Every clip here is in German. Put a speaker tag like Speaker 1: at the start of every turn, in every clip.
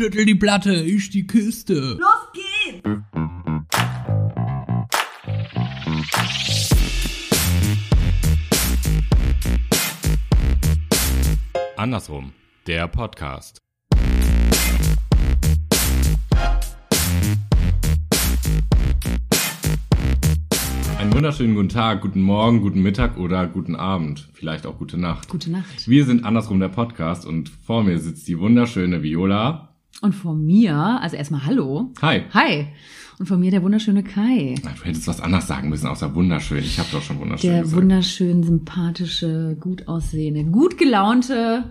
Speaker 1: Schüttel die Platte, ich die Kiste.
Speaker 2: Los geht's!
Speaker 3: Andersrum, der Podcast. Einen wunderschönen guten Tag, guten Morgen, guten Mittag oder guten Abend, vielleicht auch gute Nacht.
Speaker 2: Gute Nacht.
Speaker 3: Wir sind Andersrum, der Podcast und vor mir sitzt die wunderschöne Viola.
Speaker 2: Und vor mir, also erstmal Hallo.
Speaker 3: Hi.
Speaker 2: Hi. Und vor mir der wunderschöne Kai.
Speaker 3: Du hättest was anderes sagen müssen, außer wunderschön. Ich habe doch schon wunderschön
Speaker 2: Der
Speaker 3: gesagt.
Speaker 2: wunderschön sympathische, gut aussehende, gut gelaunte,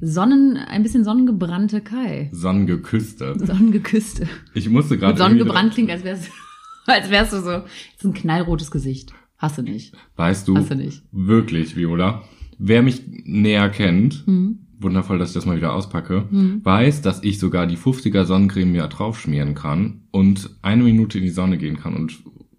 Speaker 2: Sonnen, ein bisschen sonnengebrannte Kai.
Speaker 3: Sonnengeküsste.
Speaker 2: Sonnengeküsste.
Speaker 3: Ich musste gerade
Speaker 2: Sonnengebrannt klingt, als wär's, als wärst du so, jetzt ein knallrotes Gesicht. Hast du nicht.
Speaker 3: Weißt du,
Speaker 2: Hast du nicht.
Speaker 3: wirklich, Viola, wer mich näher kennt,
Speaker 2: Hm.
Speaker 3: Wundervoll, dass ich das mal wieder auspacke, weiß, dass ich sogar die 50er Sonnencreme mir drauf schmieren kann und eine Minute in die Sonne gehen kann und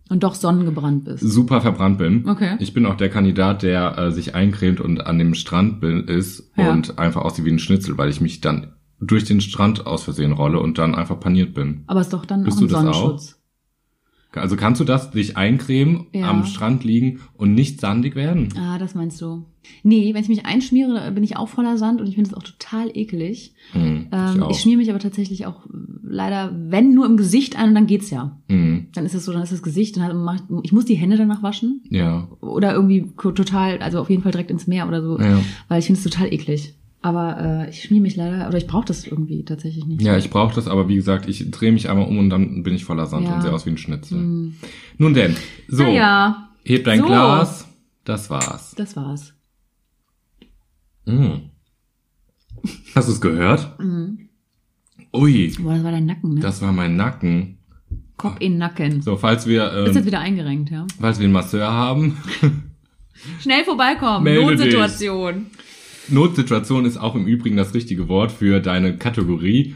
Speaker 2: Und doch sonnengebrannt bist.
Speaker 3: super verbrannt bin.
Speaker 2: Okay.
Speaker 3: Ich bin auch der Kandidat, der äh, sich eincremt und an dem Strand bin, ist
Speaker 2: Ja.
Speaker 3: und einfach aussieht wie ein Schnitzel, weil ich mich dann durch den Strand aus Versehen rolle und dann einfach paniert bin.
Speaker 2: Aber ist doch dann
Speaker 3: Bist
Speaker 2: auch ein
Speaker 3: das auch? Also kannst du das, dich eincremen,
Speaker 2: Ja.
Speaker 3: am Strand liegen und nicht sandig werden?
Speaker 2: Ah, das meinst du. Nee, wenn ich mich einschmiere, bin ich auch voller Sand und ich finde es auch total eklig.
Speaker 3: Hm,
Speaker 2: Ähm,
Speaker 3: ich auch.
Speaker 2: ich schmiere mich aber tatsächlich auch äh, leider, wenn nur im Gesicht ein und dann geht's ja.
Speaker 3: Hm,
Speaker 2: Dann ist es so, dann ist das Gesicht, dann hat- mach ich, ich muss die Hände danach waschen
Speaker 3: ja.
Speaker 2: oder irgendwie total, also auf jeden Fall direkt ins Meer oder so,
Speaker 3: Ja.
Speaker 2: weil ich finde es total eklig. Aber äh, ich schmiere mich leider, oder ich brauche das irgendwie tatsächlich nicht.
Speaker 3: Ja, ich brauche das, aber wie gesagt, ich drehe mich einmal um und dann bin ich voller Sand
Speaker 2: Ja.
Speaker 3: und sehe aus wie ein Schnitzel.
Speaker 2: Hm.
Speaker 3: Nun denn, so,
Speaker 2: Naja,
Speaker 3: heb dein
Speaker 2: So.
Speaker 3: Glas, das war's.
Speaker 2: das war's.
Speaker 3: Mm. Hast du es gehört?
Speaker 2: Mhm.
Speaker 3: Ui,
Speaker 2: Boah, das war dein Nacken, ne?
Speaker 3: das war mein Nacken.
Speaker 2: Kopf in Nacken.
Speaker 3: So, falls wir,
Speaker 2: Ist jetzt
Speaker 3: ähm,
Speaker 2: wieder eingerenkt, ja?
Speaker 3: falls wir einen Masseur haben,
Speaker 2: Schnell vorbeikommen.
Speaker 3: Melde
Speaker 2: Notsituation.
Speaker 3: Notsituation ist auch im Übrigen das richtige Wort für deine Kategorie.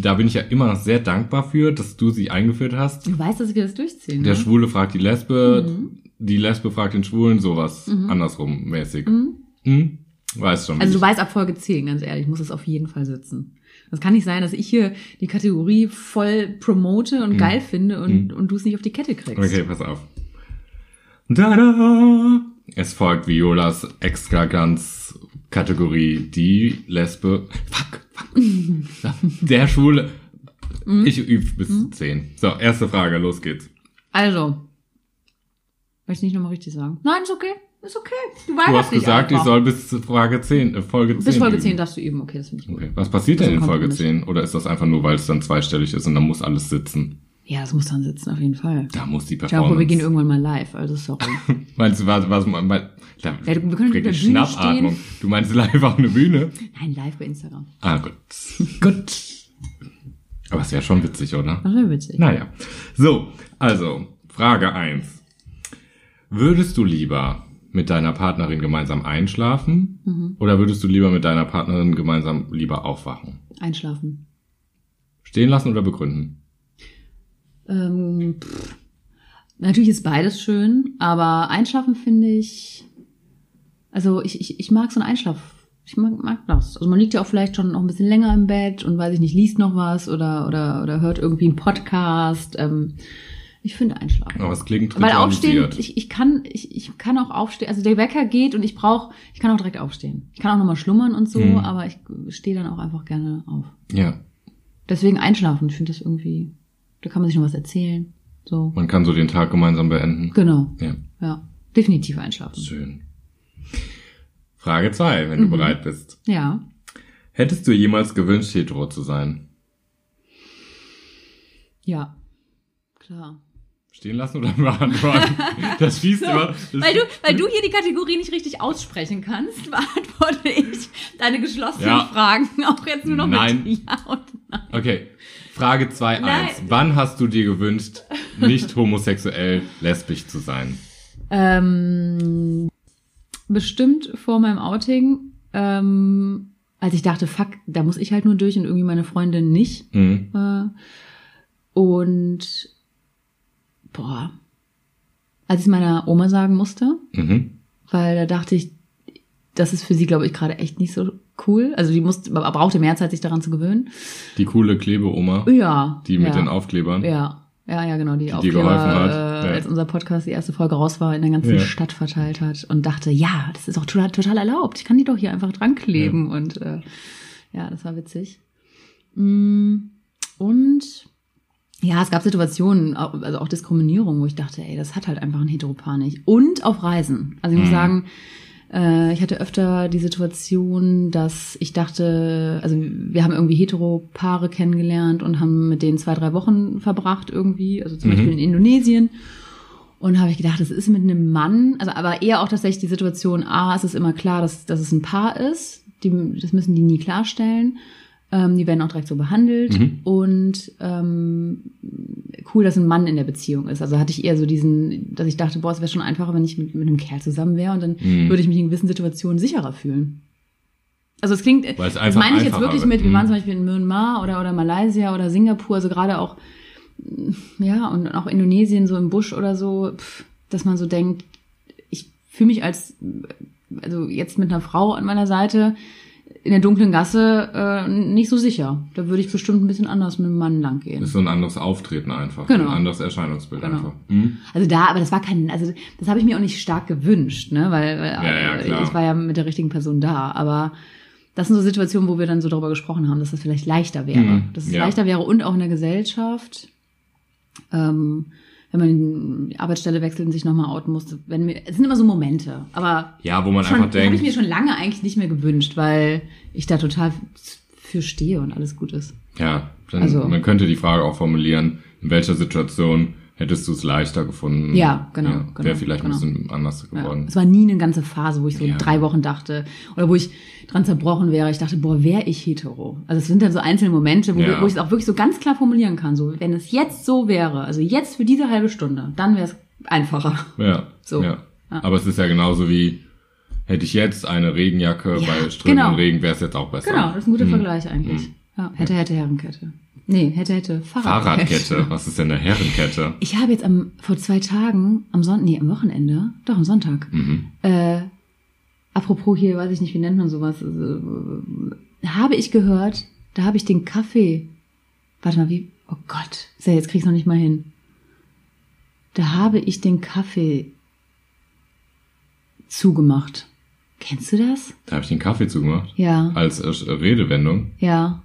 Speaker 3: Da bin ich ja immer noch sehr dankbar für, dass du sie eingeführt hast.
Speaker 2: Du weißt, dass wir das durchziehen.
Speaker 3: Der
Speaker 2: ne?
Speaker 3: Schwule fragt die Lesbe,
Speaker 2: Mhm.
Speaker 3: die Lesbe fragt den Schwulen, sowas. Andersrum mäßig.
Speaker 2: Mhm.
Speaker 3: Hm? Weißt schon.
Speaker 2: Also du weißt ab Folge 10, ganz ehrlich, muss es auf jeden Fall sitzen. Das kann nicht sein, dass ich hier die Kategorie voll promote und geil finde und, und du es nicht auf die Kette kriegst.
Speaker 3: Mhm. Okay, pass auf. Tada! Es folgt Violas extraglanz Kategorie die Lesbe. Fuck, fuck. Der Schwule.
Speaker 2: Mhm.
Speaker 3: Ich übe bis zu 10. So, erste Frage, los geht's.
Speaker 2: Also, möchte ich nicht nochmal richtig sagen? Nein, ist okay. Ist okay. Du weißt
Speaker 3: Du hast gesagt,
Speaker 2: einfach.
Speaker 3: ich soll bis zu Frage 10, äh, Folge 10
Speaker 2: Bis Folge
Speaker 3: üben.
Speaker 2: 10 darfst du üben. Okay, das finde ich gut.
Speaker 3: Okay. Was passiert denn
Speaker 2: ist
Speaker 3: in Folge
Speaker 2: Kompromiss.
Speaker 3: 10? Oder ist das einfach nur, weil es dann zweistellig ist und dann muss alles sitzen?
Speaker 2: Ja, das muss dann sitzen, auf jeden Fall.
Speaker 3: Da muss die
Speaker 2: Ich glaube,
Speaker 3: Performance.
Speaker 2: wir gehen irgendwann mal live, also sorry.
Speaker 3: Meinst du, was, was, da,
Speaker 2: Ja, wir können Bühne
Speaker 3: Schnappatmung.
Speaker 2: stehen.
Speaker 3: Du meinst live auf eine Bühne?
Speaker 2: Nein, live bei Instagram.
Speaker 3: Ah, gut. gut. Aber es wäre schon witzig, oder?
Speaker 2: Das wäre witzig.
Speaker 3: Naja. So, also, Frage 1. Würdest du lieber mit deiner Partnerin gemeinsam einschlafen
Speaker 2: Mhm.
Speaker 3: oder würdest du lieber mit deiner Partnerin gemeinsam lieber aufwachen?
Speaker 2: Einschlafen.
Speaker 3: Stehen lassen oder begründen?
Speaker 2: Ähm, pff. Natürlich ist beides schön, aber Einschlafen finde ich, also ich, ich, ich mag so einen Einschlaf. Ich mag, mag das. Also man liegt ja auch vielleicht schon noch ein bisschen länger im Bett und weiß ich nicht, liest noch was oder, oder, oder hört irgendwie einen Podcast. Ähm, ich finde Einschlafen.
Speaker 3: Aber es klingt
Speaker 2: Weil aufstehen, ich, ich kann, ich, ich kann auch aufstehen. Also der Wecker geht und ich brauche, ich kann auch direkt aufstehen. Ich kann auch nochmal schlummern und so,
Speaker 3: Mhm.
Speaker 2: aber ich stehe dann auch einfach gerne auf.
Speaker 3: Ja,
Speaker 2: Deswegen einschlafen. Ich finde das irgendwie, da kann man sich noch was erzählen. So.
Speaker 3: man kann so den Tag gemeinsam beenden.
Speaker 2: Genau.
Speaker 3: Ja,
Speaker 2: Ja. Definitiv einschlafen.
Speaker 3: schön. Frage 2, wenn
Speaker 2: Mhm.
Speaker 3: du bereit bist.
Speaker 2: Ja.
Speaker 3: Hättest du jemals gewünscht, hetero zu sein?
Speaker 2: Ja. Klar.
Speaker 3: Stehen lassen oder beantworten? Das schießt immer. Das
Speaker 2: Weil du, weil du hier die Kategorie nicht richtig aussprechen kannst, beantworte ich deine geschlossenen
Speaker 3: Ja.
Speaker 2: Fragen auch jetzt nur noch
Speaker 3: Nein.
Speaker 2: mit Ja und Nein.
Speaker 3: Okay, Frage 2.1.
Speaker 2: Nein.
Speaker 3: Wann hast du dir gewünscht, nicht homosexuell lesbisch zu sein?
Speaker 2: Ähm, bestimmt vor meinem Outing, ähm, als ich dachte, fuck, da muss ich halt nur durch und irgendwie meine Freundin nicht.
Speaker 3: Hm.
Speaker 2: Äh, und boah, als ich es meiner Oma sagen musste,
Speaker 3: Mhm.
Speaker 2: weil da dachte ich, das ist für sie, glaube ich, gerade echt nicht so cool. Also die musste, brauchte mehr Zeit, sich daran zu gewöhnen.
Speaker 3: Die coole Klebeoma,
Speaker 2: Ja.
Speaker 3: die mit
Speaker 2: ja.
Speaker 3: den Aufklebern.
Speaker 2: Ja. Ja, ja, genau, die,
Speaker 3: dir
Speaker 2: Aufkleber,
Speaker 3: hat.
Speaker 2: Äh, als unser Podcast die erste Folge raus war, in der ganzen. Stadt verteilt hat und dachte, ja, das ist auch total, total erlaubt. Ich kann die doch hier einfach dran kleben. Und äh, ja, das war witzig. Mm, Und ja, es gab Situationen, also auch Diskriminierung, wo ich dachte, ey, das hat halt einfach ein Heteropaar nicht. Und auf Reisen. Also ich muss
Speaker 3: Mhm.
Speaker 2: sagen, äh, ich hatte öfter die Situation, dass ich dachte, also wir haben irgendwie Heteropaare kennengelernt und haben mit denen zwei, drei Wochen verbracht irgendwie, also zum
Speaker 3: Mhm.
Speaker 2: Beispiel in Indonesien. Und habe ich gedacht, das ist mit einem Mann, also aber eher auch tatsächlich die Situation, A, es ist immer klar, dass, dass es ein Paar ist. Die, das müssen die nie klarstellen. Ähm, die werden auch direkt so behandelt.
Speaker 3: Mhm.
Speaker 2: Und ähm, cool, dass ein Mann in der Beziehung ist. Also hatte ich eher so diesen, dass ich dachte, boah, es wäre schon einfacher, wenn ich mit, mit einem Kerl zusammen wäre und dann
Speaker 3: Mhm.
Speaker 2: würde ich mich in gewissen Situationen sicherer fühlen. Also es klingt, das meine ich jetzt wirklich mit, wir
Speaker 3: Mhm.
Speaker 2: waren zum Beispiel in Myanmar oder, oder Malaysia oder Singapur, also gerade auch, ja, und auch Indonesien so im Busch oder so, pff, dass man so denkt, ich fühle mich als, also jetzt mit einer Frau an meiner Seite in der dunklen Gasse äh, nicht so sicher. Da würde ich bestimmt ein bisschen anders mit einem Mann lang gehen.
Speaker 3: Das ist so ein anderes Auftreten einfach.
Speaker 2: Genau.
Speaker 3: Ein anderes Erscheinungsbild
Speaker 2: Genau.
Speaker 3: einfach. Mhm.
Speaker 2: Also da, aber das war kein, also das habe ich mir auch nicht stark gewünscht, ne, weil, weil
Speaker 3: Ja, ja,
Speaker 2: äh, ich war ja mit der richtigen Person da, aber das sind so Situationen, wo wir dann so darüber gesprochen haben, dass das vielleicht leichter wäre,
Speaker 3: Mhm,
Speaker 2: dass es
Speaker 3: ja.
Speaker 2: leichter wäre und auch in der Gesellschaft, ähm, wenn man die Arbeitsstelle wechselt und sich nochmal outen musste, wenn wir, es sind immer so Momente, aber
Speaker 3: Ja, wo man
Speaker 2: schon,
Speaker 3: einfach
Speaker 2: das habe ich
Speaker 3: denkt,
Speaker 2: mir schon lange eigentlich nicht mehr gewünscht, weil ich da total für stehe und alles gut ist.
Speaker 3: ja, dann,
Speaker 2: Also-
Speaker 3: man könnte die Frage auch formulieren, in welcher Situation hättest du es leichter gefunden?
Speaker 2: Ja, genau, genau,
Speaker 3: Wäre vielleicht
Speaker 2: genau.
Speaker 3: ein bisschen anders
Speaker 2: Ja.
Speaker 3: geworden.
Speaker 2: Es war nie eine ganze Phase, wo ich so
Speaker 3: Ja.
Speaker 2: drei Wochen dachte oder wo ich dran zerbrochen wäre. Ich dachte, boah, wäre ich hetero? Also es sind dann so einzelne Momente, wo,
Speaker 3: Ja.
Speaker 2: wo ich es auch wirklich so ganz klar formulieren kann. So, wenn es jetzt so wäre, also jetzt für diese halbe Stunde, dann wäre es einfacher.
Speaker 3: Ja,
Speaker 2: So.
Speaker 3: ja.
Speaker 2: Ja.
Speaker 3: Aber es ist ja genauso wie, hätte ich jetzt eine Regenjacke
Speaker 2: Ja,
Speaker 3: bei strömendem
Speaker 2: genau.
Speaker 3: Regen, wäre es jetzt auch besser.
Speaker 2: Genau, das ist ein guter
Speaker 3: Mhm.
Speaker 2: Vergleich eigentlich. Ja, hätte, hätte, Herrenkette. Nee, hätte, hätte, Fahrradkette.
Speaker 3: Fahrradkette, was ist denn eine Herrenkette?
Speaker 2: Ich habe jetzt am, vor zwei Tagen, am Sonntag, nee, am Wochenende, doch am Sonntag,
Speaker 3: Mhm.
Speaker 2: Äh, apropos hier, weiß ich nicht, wie nennt man sowas, also, äh, habe ich gehört, da habe ich den Kaffee, warte mal, wie, oh Gott, so, jetzt krieg ich's noch nicht mal hin. Da habe ich den Kaffee zugemacht. Kennst du das?
Speaker 3: Da habe ich den Kaffee zugemacht.
Speaker 2: Ja,
Speaker 3: Als äh, Redewendung.
Speaker 2: ja.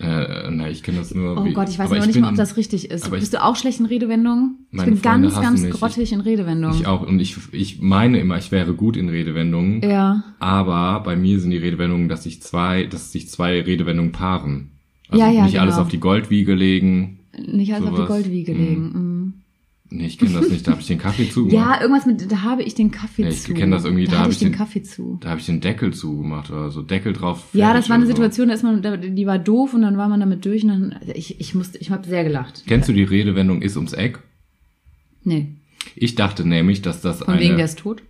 Speaker 3: Äh, na, ich kenne das nur.
Speaker 2: Oh
Speaker 3: wie,
Speaker 2: Gott, ich weiß noch nicht
Speaker 3: bin-
Speaker 2: mal, ob das richtig ist.
Speaker 3: aber ich-
Speaker 2: Bist du auch schlecht in Redewendungen? Ich bin
Speaker 3: Freunde
Speaker 2: ganz, ganz
Speaker 3: mich.
Speaker 2: grottig in Redewendungen.
Speaker 3: Ich auch. Und ich, ich meine immer, ich wäre gut in Redewendungen.
Speaker 2: Ja.
Speaker 3: Aber bei mir sind die Redewendungen, dass sich zwei, dass sich zwei Redewendungen paaren. Also
Speaker 2: Ja, ja,
Speaker 3: nicht alles
Speaker 2: genau.
Speaker 3: auf die Goldwiege legen.
Speaker 2: Nicht als auf die
Speaker 3: Sowas.
Speaker 2: Goldwiege
Speaker 3: Mhm.
Speaker 2: legen. Mhm.
Speaker 3: Nee, ich kenne das nicht. Da habe ich den Kaffee zugemacht.
Speaker 2: Ja, irgendwas mit, da habe ich den Kaffee
Speaker 3: Ja, ich
Speaker 2: zu.
Speaker 3: kenn das irgendwie, da
Speaker 2: da
Speaker 3: hab
Speaker 2: habe
Speaker 3: ich
Speaker 2: ich den
Speaker 3: den-
Speaker 2: Kaffee zu.
Speaker 3: Da habe ich den Deckel zugemacht oder so. Deckel drauf.
Speaker 2: Ja, das war eine
Speaker 3: oder so.
Speaker 2: Situation, da ist man, die war doof und dann war man damit durch und dann, also ich, ich musste, ich habe sehr gelacht.
Speaker 3: Kennst du die Redewendung ist ums Eck?
Speaker 2: Nee.
Speaker 3: Ich dachte nämlich, dass das
Speaker 2: Von
Speaker 3: eine...
Speaker 2: wegen, der ist tot?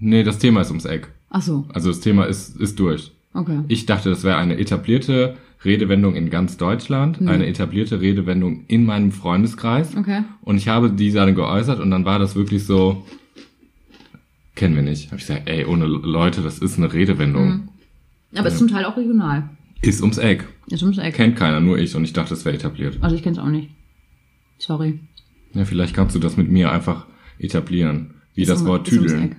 Speaker 3: nee, das Thema ist ums Eck.
Speaker 2: Ach so,
Speaker 3: Also das Thema ist, ist durch.
Speaker 2: okay.
Speaker 3: Ich dachte, das wäre eine etablierte Redewendung in ganz Deutschland, eine etablierte Redewendung in meinem Freundeskreis.
Speaker 2: Okay.
Speaker 3: Und ich habe die dann geäußert und dann war das wirklich so, kennen wir nicht. Habe ich gesagt, ey, ohne Leute, das ist eine Redewendung.
Speaker 2: Aber ist zum Teil auch regional.
Speaker 3: Ist ums Eck.
Speaker 2: Ist ums Eck.
Speaker 3: Kennt keiner, nur ich. Und ich dachte, das wäre etabliert.
Speaker 2: Also ich kenn's auch nicht. Sorry.
Speaker 3: Ja, vielleicht kannst du das mit mir einfach etablieren. Wie
Speaker 2: Ist
Speaker 3: das
Speaker 2: um-
Speaker 3: Wort Tüdeln.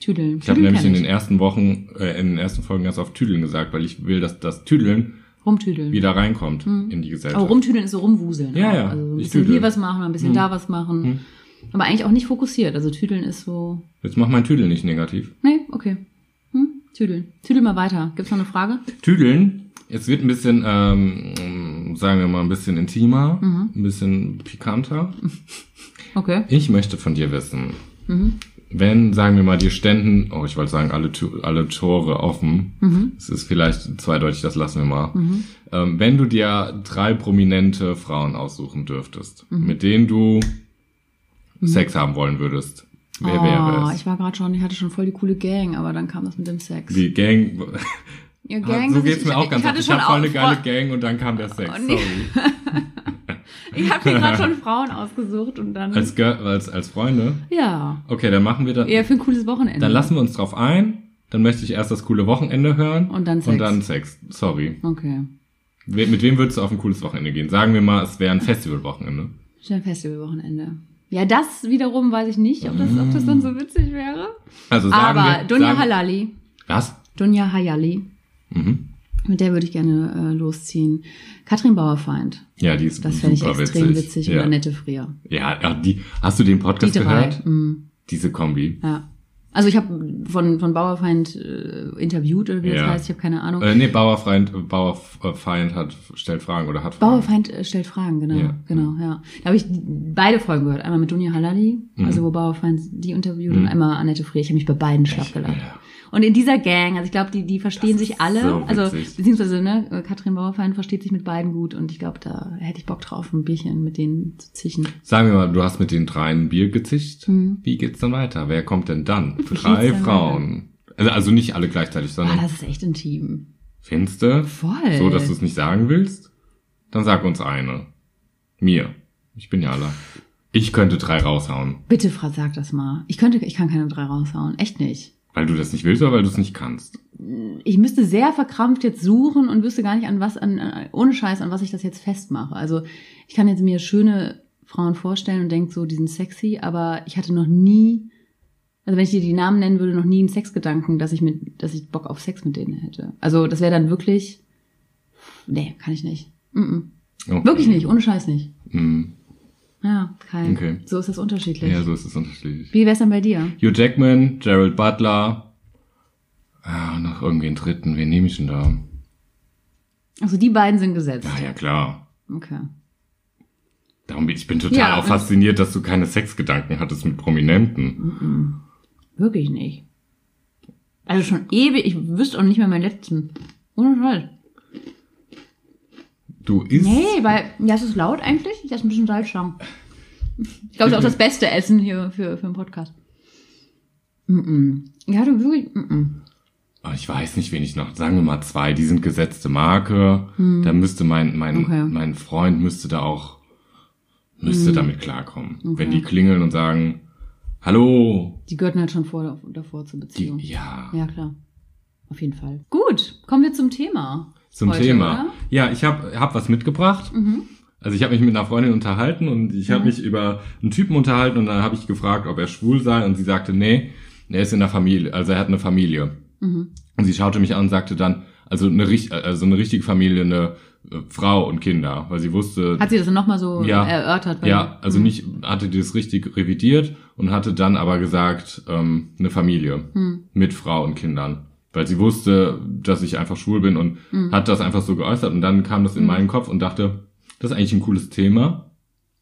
Speaker 2: Tüdeln.
Speaker 3: Ich habe nämlich in den ersten Wochen, äh, in den ersten Folgen ganz oft Tüdeln gesagt, weil ich will, dass das Tüdeln
Speaker 2: Rumtüdeln.
Speaker 3: wieder reinkommt in die Gesellschaft.
Speaker 2: Aber rumtüdeln ist so rumwuseln.
Speaker 3: Ja,
Speaker 2: auch.
Speaker 3: ja,
Speaker 2: Also so ein bisschen
Speaker 3: tüdel.
Speaker 2: hier was machen, ein bisschen da was machen.
Speaker 3: Hm.
Speaker 2: Aber eigentlich auch nicht fokussiert. Also tüdeln ist so.
Speaker 3: Jetzt mach mein Tüdeln nicht negativ.
Speaker 2: Nee, okay. Hm? Tüdeln. Tüdel mal weiter. Gibt's noch eine Frage?
Speaker 3: Tüdeln, es wird ein bisschen, ähm, sagen wir mal, ein bisschen intimer,
Speaker 2: Mhm.
Speaker 3: ein bisschen pikanter.
Speaker 2: Okay.
Speaker 3: Ich möchte von dir wissen,
Speaker 2: Mhm.
Speaker 3: Wenn, sagen wir mal, dir ständen, oh, ich wollte sagen, alle, alle Tore offen,
Speaker 2: Mhm.
Speaker 3: es ist vielleicht zweideutig, das lassen wir mal. Ähm, wenn du dir drei prominente Frauen aussuchen dürftest,
Speaker 2: Mhm.
Speaker 3: mit denen du Sex haben wollen würdest, wer
Speaker 2: oh,
Speaker 3: wäre es?
Speaker 2: ich war gerade schon, ich hatte schon voll die coole Gang, aber dann kam das mit dem Sex.
Speaker 3: Die Gang,
Speaker 2: Ja,
Speaker 3: so
Speaker 2: das-
Speaker 3: geht's
Speaker 2: ich-
Speaker 3: mir auch ganz
Speaker 2: hatte
Speaker 3: oft. Ich
Speaker 2: schon
Speaker 3: habe voll eine geile Gang und dann kam der Sex.
Speaker 2: Oh, nee.
Speaker 3: Sorry.
Speaker 2: Ich habe mir gerade schon Frauen ausgesucht und dann.
Speaker 3: Als, Girl- als, als Freunde?
Speaker 2: ja.
Speaker 3: Okay, dann machen wir das.
Speaker 2: Eher für ein cooles Wochenende.
Speaker 3: Dann lassen wir uns drauf ein. dann möchte ich erst das coole Wochenende hören.
Speaker 2: Und dann
Speaker 3: Und
Speaker 2: Sex.
Speaker 3: dann Sex. Sorry.
Speaker 2: Okay.
Speaker 3: We- Mit wem würdest du auf ein cooles Wochenende gehen? Sagen wir mal, es wäre ein Festivalwochenende.
Speaker 2: Schön Festivalwochenende. Ja, das wiederum weiß ich nicht, ob das, ob das dann so witzig wäre.
Speaker 3: Also sagen
Speaker 2: Aber
Speaker 3: wir,
Speaker 2: Dunja
Speaker 3: sagen,
Speaker 2: Halali.
Speaker 3: Was?
Speaker 2: Dunja Hayali.
Speaker 3: Mhm.
Speaker 2: Mit der würde ich gerne äh, losziehen. Katrin Bauerfeind.
Speaker 3: Ja, die ist
Speaker 2: Das fände ich extrem
Speaker 3: witzig.
Speaker 2: witzig.
Speaker 3: ja.
Speaker 2: Oder Annette Frier.
Speaker 3: Ja, ja, die, hast du den
Speaker 2: Die
Speaker 3: Podcast
Speaker 2: drei.
Speaker 3: gehört?
Speaker 2: Mm,
Speaker 3: Diese Kombi.
Speaker 2: ja. Also ich habe von, von Bauerfeind äh, interviewt, oder wie das
Speaker 3: Ja.
Speaker 2: heißt, ich habe keine Ahnung.
Speaker 3: Äh, nee, Bauerfeind, Bauerfeind hat, stellt Fragen oder hat Fragen.
Speaker 2: Bauerfeind äh, stellt Fragen, genau,
Speaker 3: Ja.
Speaker 2: genau, ja. Da habe ich beide Folgen gehört. Einmal mit Dunja Halali,
Speaker 3: Mhm.
Speaker 2: also wo Bauerfeind die interviewt, und einmal Annette Frier. Ich habe mich bei beiden schlapp gelacht.
Speaker 3: Ja.
Speaker 2: Und in dieser Gang, also ich glaube, die, die verstehen sich alle,
Speaker 3: so
Speaker 2: also beziehungsweise ne, Katrin Bauerfeind versteht sich mit beiden gut und ich glaube, da hätte ich Bock drauf, ein Bierchen mit denen zu zischen.
Speaker 3: Sagen wir mal, du hast mit den dreien Bier gezischt.
Speaker 2: Mhm.
Speaker 3: Wie geht's dann weiter? Wer kommt denn dann?
Speaker 2: geht's
Speaker 3: Drei Frauen. Also, also nicht alle gleichzeitig,
Speaker 2: Ah,
Speaker 3: sondern
Speaker 2: das ist echt intim.
Speaker 3: findest du?
Speaker 2: Voll.
Speaker 3: So, dass du es nicht sagen willst? Dann sag uns eine. Mir. Ich bin ja alle. Ich könnte drei raushauen.
Speaker 2: Bitte, Frau, sag das mal. Ich könnte, ich kann keine drei raushauen. Echt nicht.
Speaker 3: Weil du das nicht willst oder weil du es nicht kannst?
Speaker 2: ich müsste sehr verkrampft jetzt suchen und wüsste gar nicht an was, an, an ohne Scheiß, an was ich das jetzt festmache. Also ich kann jetzt mir schöne Frauen vorstellen und denke so, die sind sexy, aber ich hatte noch nie, also wenn ich dir die Namen nennen würde, noch nie einen Sexgedanken, dass ich mit, dass ich Bock auf Sex mit denen hätte. Also das wäre dann wirklich, nee, kann ich nicht. Mm -mm.
Speaker 3: Okay.
Speaker 2: Wirklich nicht, ohne Scheiß nicht.
Speaker 3: Mhm.
Speaker 2: Ja, kein.
Speaker 3: Okay.
Speaker 2: So ist das unterschiedlich.
Speaker 3: Ja, so ist es unterschiedlich.
Speaker 2: Wie wär's denn bei dir?
Speaker 3: Hugh Jackman, Gerald Butler. Ah, noch irgendwie einen dritten. Wen nehme ich denn da?
Speaker 2: Also die beiden sind gesetzt.
Speaker 3: Ja, ja, klar.
Speaker 2: Okay.
Speaker 3: Darum bin ich bin total
Speaker 2: Ja,
Speaker 3: auch fasziniert, dass du keine Sexgedanken hattest mit Prominenten.
Speaker 2: Wirklich nicht. Also schon ewig, ich wüsste auch nicht mehr meinen letzten. Ohne Scheiß.
Speaker 3: Du isst.
Speaker 2: Nee, weil, ja, es ist laut eigentlich. Ich esse ein bisschen Salzstangen. Ich glaube, das ist auch das beste Essen hier für, für einen Podcast. Mm -mm. Ja, du wirklich, mm
Speaker 3: ich weiß nicht, wen ich noch. Sagen wir mal zwei. Die sind gesetzte Marke. Da müsste mein mein
Speaker 2: Hm. Okay.
Speaker 3: mein Freund müsste da auch müsste
Speaker 2: Hm.
Speaker 3: damit klarkommen. Wenn die klingeln und sagen Hallo.
Speaker 2: Die gehörten halt schon vor, davor zur
Speaker 3: Die,
Speaker 2: Beziehung.
Speaker 3: ja.
Speaker 2: Ja, klar. Auf jeden Fall. Gut, kommen wir zum Thema.
Speaker 3: Zum
Speaker 2: heute,
Speaker 3: Thema.
Speaker 2: oder? Mhm.
Speaker 3: Ja, ich habe hab was mitgebracht. Also ich habe mich mit einer Freundin unterhalten und ich habe mich über einen Typen unterhalten und dann habe ich gefragt, ob er schwul sei und sie sagte, nee, er ist in der Familie, also er hat eine Familie.
Speaker 2: Mhm.
Speaker 3: Und sie schaute mich an und sagte dann, also eine, also eine richtige Familie, eine äh, Frau und Kinder, weil sie wusste,
Speaker 2: Hat sie das dann nochmal so
Speaker 3: Ja.
Speaker 2: erörtert? Weil-
Speaker 3: ja, also nicht, hatte die das richtig revidiert und hatte dann aber gesagt, ähm, eine Familie
Speaker 2: Hm.
Speaker 3: mit Frau und Kindern. Weil sie wusste, dass ich einfach schwul bin und
Speaker 2: Hm.
Speaker 3: hat das einfach so geäußert und dann kam das in meinen Kopf und dachte, das ist eigentlich ein cooles Thema.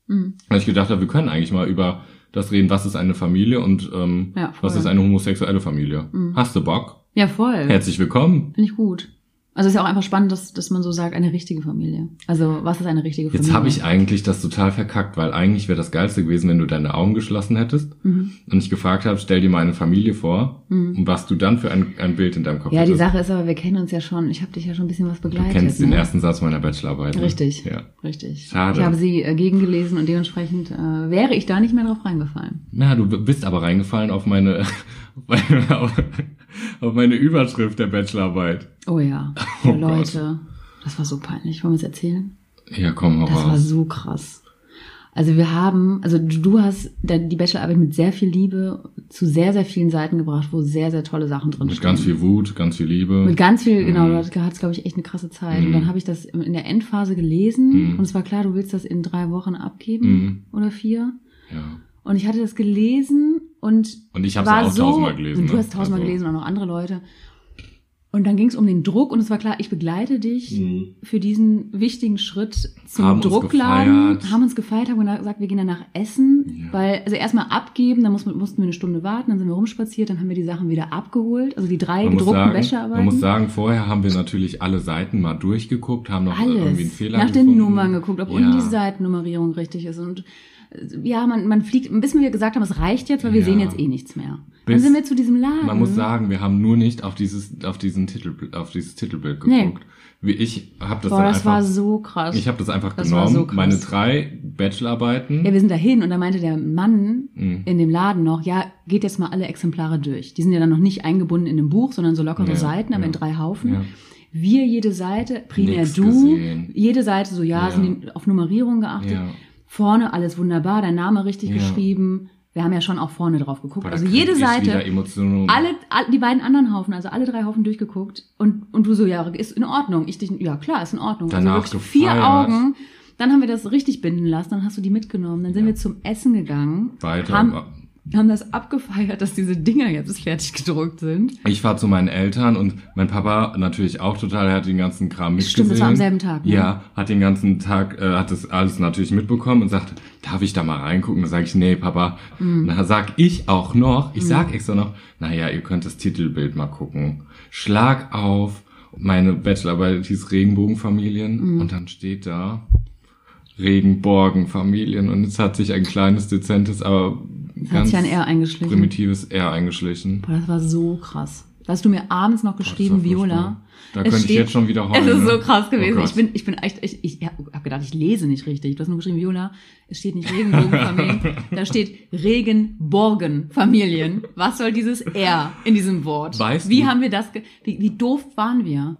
Speaker 2: Hm.
Speaker 3: Weil ich gedacht habe, wir können eigentlich mal über das reden, was ist eine Familie und ähm,
Speaker 2: Ja,
Speaker 3: was ist eine homosexuelle Familie. Hast du Bock?
Speaker 2: Ja, voll.
Speaker 3: Herzlich willkommen.
Speaker 2: Finde ich gut. Also ist ja auch einfach spannend, dass, dass man so sagt, eine richtige Familie. Also, was ist eine richtige Familie?
Speaker 3: Jetzt habe ich eigentlich das total verkackt, weil eigentlich wäre das Geilste gewesen, wenn du deine Augen geschlossen hättest
Speaker 2: Mhm.
Speaker 3: und ich gefragt habe, stell dir mal eine Familie vor und was du dann für ein, ein Bild in deinem Kopf
Speaker 2: Ja, die. Sache ist aber, wir kennen uns ja schon. Ich habe dich ja schon ein bisschen was
Speaker 3: du
Speaker 2: begleitet.
Speaker 3: kennst den
Speaker 2: ne?
Speaker 3: ersten Satz meiner Bachelorarbeit. ne?
Speaker 2: Richtig.
Speaker 3: Ja.
Speaker 2: Richtig.
Speaker 3: Schade.
Speaker 2: Ich habe sie äh, gegengelesen und dementsprechend äh, wäre ich da nicht mehr drauf reingefallen.
Speaker 3: Na, du bist aber reingefallen auf meine, auf meine, auf meine Überschrift der Bachelorarbeit.
Speaker 2: Oh ja.
Speaker 3: Oh
Speaker 2: Leute, das war so peinlich. Wollen wir es erzählen?
Speaker 3: Ja, komm, hau
Speaker 2: Das war
Speaker 3: raus.
Speaker 2: so krass. Also wir haben, also du hast die Bachelorarbeit mit sehr viel Liebe zu sehr, sehr vielen Seiten gebracht, wo sehr, sehr tolle Sachen drin
Speaker 3: Mit
Speaker 2: stehen.
Speaker 3: ganz viel Wut, ganz viel Liebe.
Speaker 2: Mit ganz viel, genau,
Speaker 3: Mhm.
Speaker 2: du hattest, glaube ich, echt eine krasse Zeit. Und dann habe ich das in der Endphase gelesen
Speaker 3: Mhm.
Speaker 2: und es war klar, du willst das in drei Wochen abgeben
Speaker 3: Mhm.
Speaker 2: oder vier.
Speaker 3: ja.
Speaker 2: Und ich hatte das gelesen und
Speaker 3: Und ich habe es auch
Speaker 2: so,
Speaker 3: tausendmal gelesen.
Speaker 2: Und du
Speaker 3: ne?
Speaker 2: hast tausendmal
Speaker 3: Also,
Speaker 2: gelesen und auch noch andere Leute. Und dann ging es um den Druck und es war klar, ich begleite dich
Speaker 3: Mhm.
Speaker 2: für diesen wichtigen Schritt zum
Speaker 3: Haben uns
Speaker 2: Druckladen.
Speaker 3: gefeiert.
Speaker 2: Haben uns gefeiert, haben gesagt, wir gehen danach essen,
Speaker 3: Ja.
Speaker 2: weil, also erstmal abgeben, dann muss, mussten wir eine Stunde warten, dann sind wir rumspaziert, dann haben wir die Sachen wieder abgeholt, also die drei
Speaker 3: Man
Speaker 2: gedruckten
Speaker 3: sagen,
Speaker 2: Wäschearbeiten.
Speaker 3: man muss sagen, vorher haben wir natürlich alle Seiten mal durchgeguckt, haben noch irgendwie einen
Speaker 2: alles.
Speaker 3: Fehler
Speaker 2: Nach den
Speaker 3: gefunden.
Speaker 2: Nummern geguckt, ob
Speaker 3: ja.
Speaker 2: unten die Seitennummerierung richtig ist. Und ja, man, man fliegt, bis wir gesagt haben, es reicht jetzt, weil wir
Speaker 3: Ja.
Speaker 2: sehen jetzt eh nichts mehr. dann
Speaker 3: Bis-
Speaker 2: sind wir zu diesem Laden.
Speaker 3: Man muss sagen, wir haben nur nicht auf dieses auf diesen Titel auf dieses Titelbild
Speaker 2: Nee.
Speaker 3: geguckt. Wie ich habe das
Speaker 2: Boah,
Speaker 3: dann
Speaker 2: das
Speaker 3: einfach
Speaker 2: war so krass.
Speaker 3: ich habe das einfach
Speaker 2: Das war
Speaker 3: genommen,
Speaker 2: so krass.
Speaker 3: meine drei Bachelorarbeiten.
Speaker 2: Ja, wir sind dahin und da meinte der Mann
Speaker 3: Mhm.
Speaker 2: in dem Laden noch, ja, geht jetzt mal alle Exemplare durch. Die sind ja dann noch nicht eingebunden in einem Buch, sondern so lockere
Speaker 3: Ja,
Speaker 2: Seiten, aber
Speaker 3: ja.
Speaker 2: in drei Haufen.
Speaker 3: Ja.
Speaker 2: Wir jede Seite, primär
Speaker 3: Nix
Speaker 2: du,
Speaker 3: gesehen.
Speaker 2: jede Seite so, ja,
Speaker 3: Ja.
Speaker 2: sind die auf Nummerierung geachtet.
Speaker 3: Ja.
Speaker 2: Vorne alles wunderbar, dein Name richtig
Speaker 3: Ja.
Speaker 2: geschrieben. Wir haben ja schon auch vorne drauf geguckt. Also jede Seite, alle, all, die beiden anderen Haufen, also alle drei Haufen durchgeguckt und, und du so, ja, ist in Ordnung. Ich dich, ja klar, ist in Ordnung.
Speaker 3: Danach
Speaker 2: also wirklich vier. Augen. Dann haben wir das richtig binden lassen, dann hast du die mitgenommen. Dann sind
Speaker 3: Ja.
Speaker 2: wir zum Essen gegangen.
Speaker 3: Weiter.
Speaker 2: Haben, haben das abgefeiert, dass diese Dinger jetzt fertig gedruckt sind.
Speaker 3: Ich war zu meinen Eltern und mein Papa natürlich auch total, er hat den ganzen Kram mitgesehen.
Speaker 2: Stimmt, das war am selben Tag, ne?
Speaker 3: Ja, hat den ganzen Tag, äh, hat das alles natürlich mitbekommen und sagte, darf ich da mal reingucken? Dann sage ich, nee, Papa.
Speaker 2: Mhm.
Speaker 3: Dann sag ich auch noch, ich sag extra noch, naja, ihr könnt das Titelbild mal gucken. Schlag auf, meine Bachelorarbeit hieß Regenbogenfamilien
Speaker 2: Mhm.
Speaker 3: und dann steht da Regenborgenfamilien und es hat sich ein kleines, dezentes, aber
Speaker 2: hat
Speaker 3: ganz
Speaker 2: sich ein R eingeschlichen.
Speaker 3: primitives R eingeschlichen.
Speaker 2: Boah, das war so krass. Da hast du mir abends noch geschrieben,
Speaker 3: war
Speaker 2: Viola.
Speaker 3: Da
Speaker 2: es
Speaker 3: könnte ich
Speaker 2: steht-
Speaker 3: jetzt schon wieder heulen.
Speaker 2: Es ist
Speaker 3: ne?
Speaker 2: so krass gewesen.
Speaker 3: Oh
Speaker 2: ich bin, ich bin echt, ich, ich habe gedacht, ich lese nicht richtig. Du hast nur geschrieben, Viola, es steht nicht Regenbogenfamilien, da steht Regenborgenfamilien. Was soll dieses R in diesem Wort?
Speaker 3: Weißt
Speaker 2: wie
Speaker 3: du-
Speaker 2: haben wir das, wie, wie doof waren wir?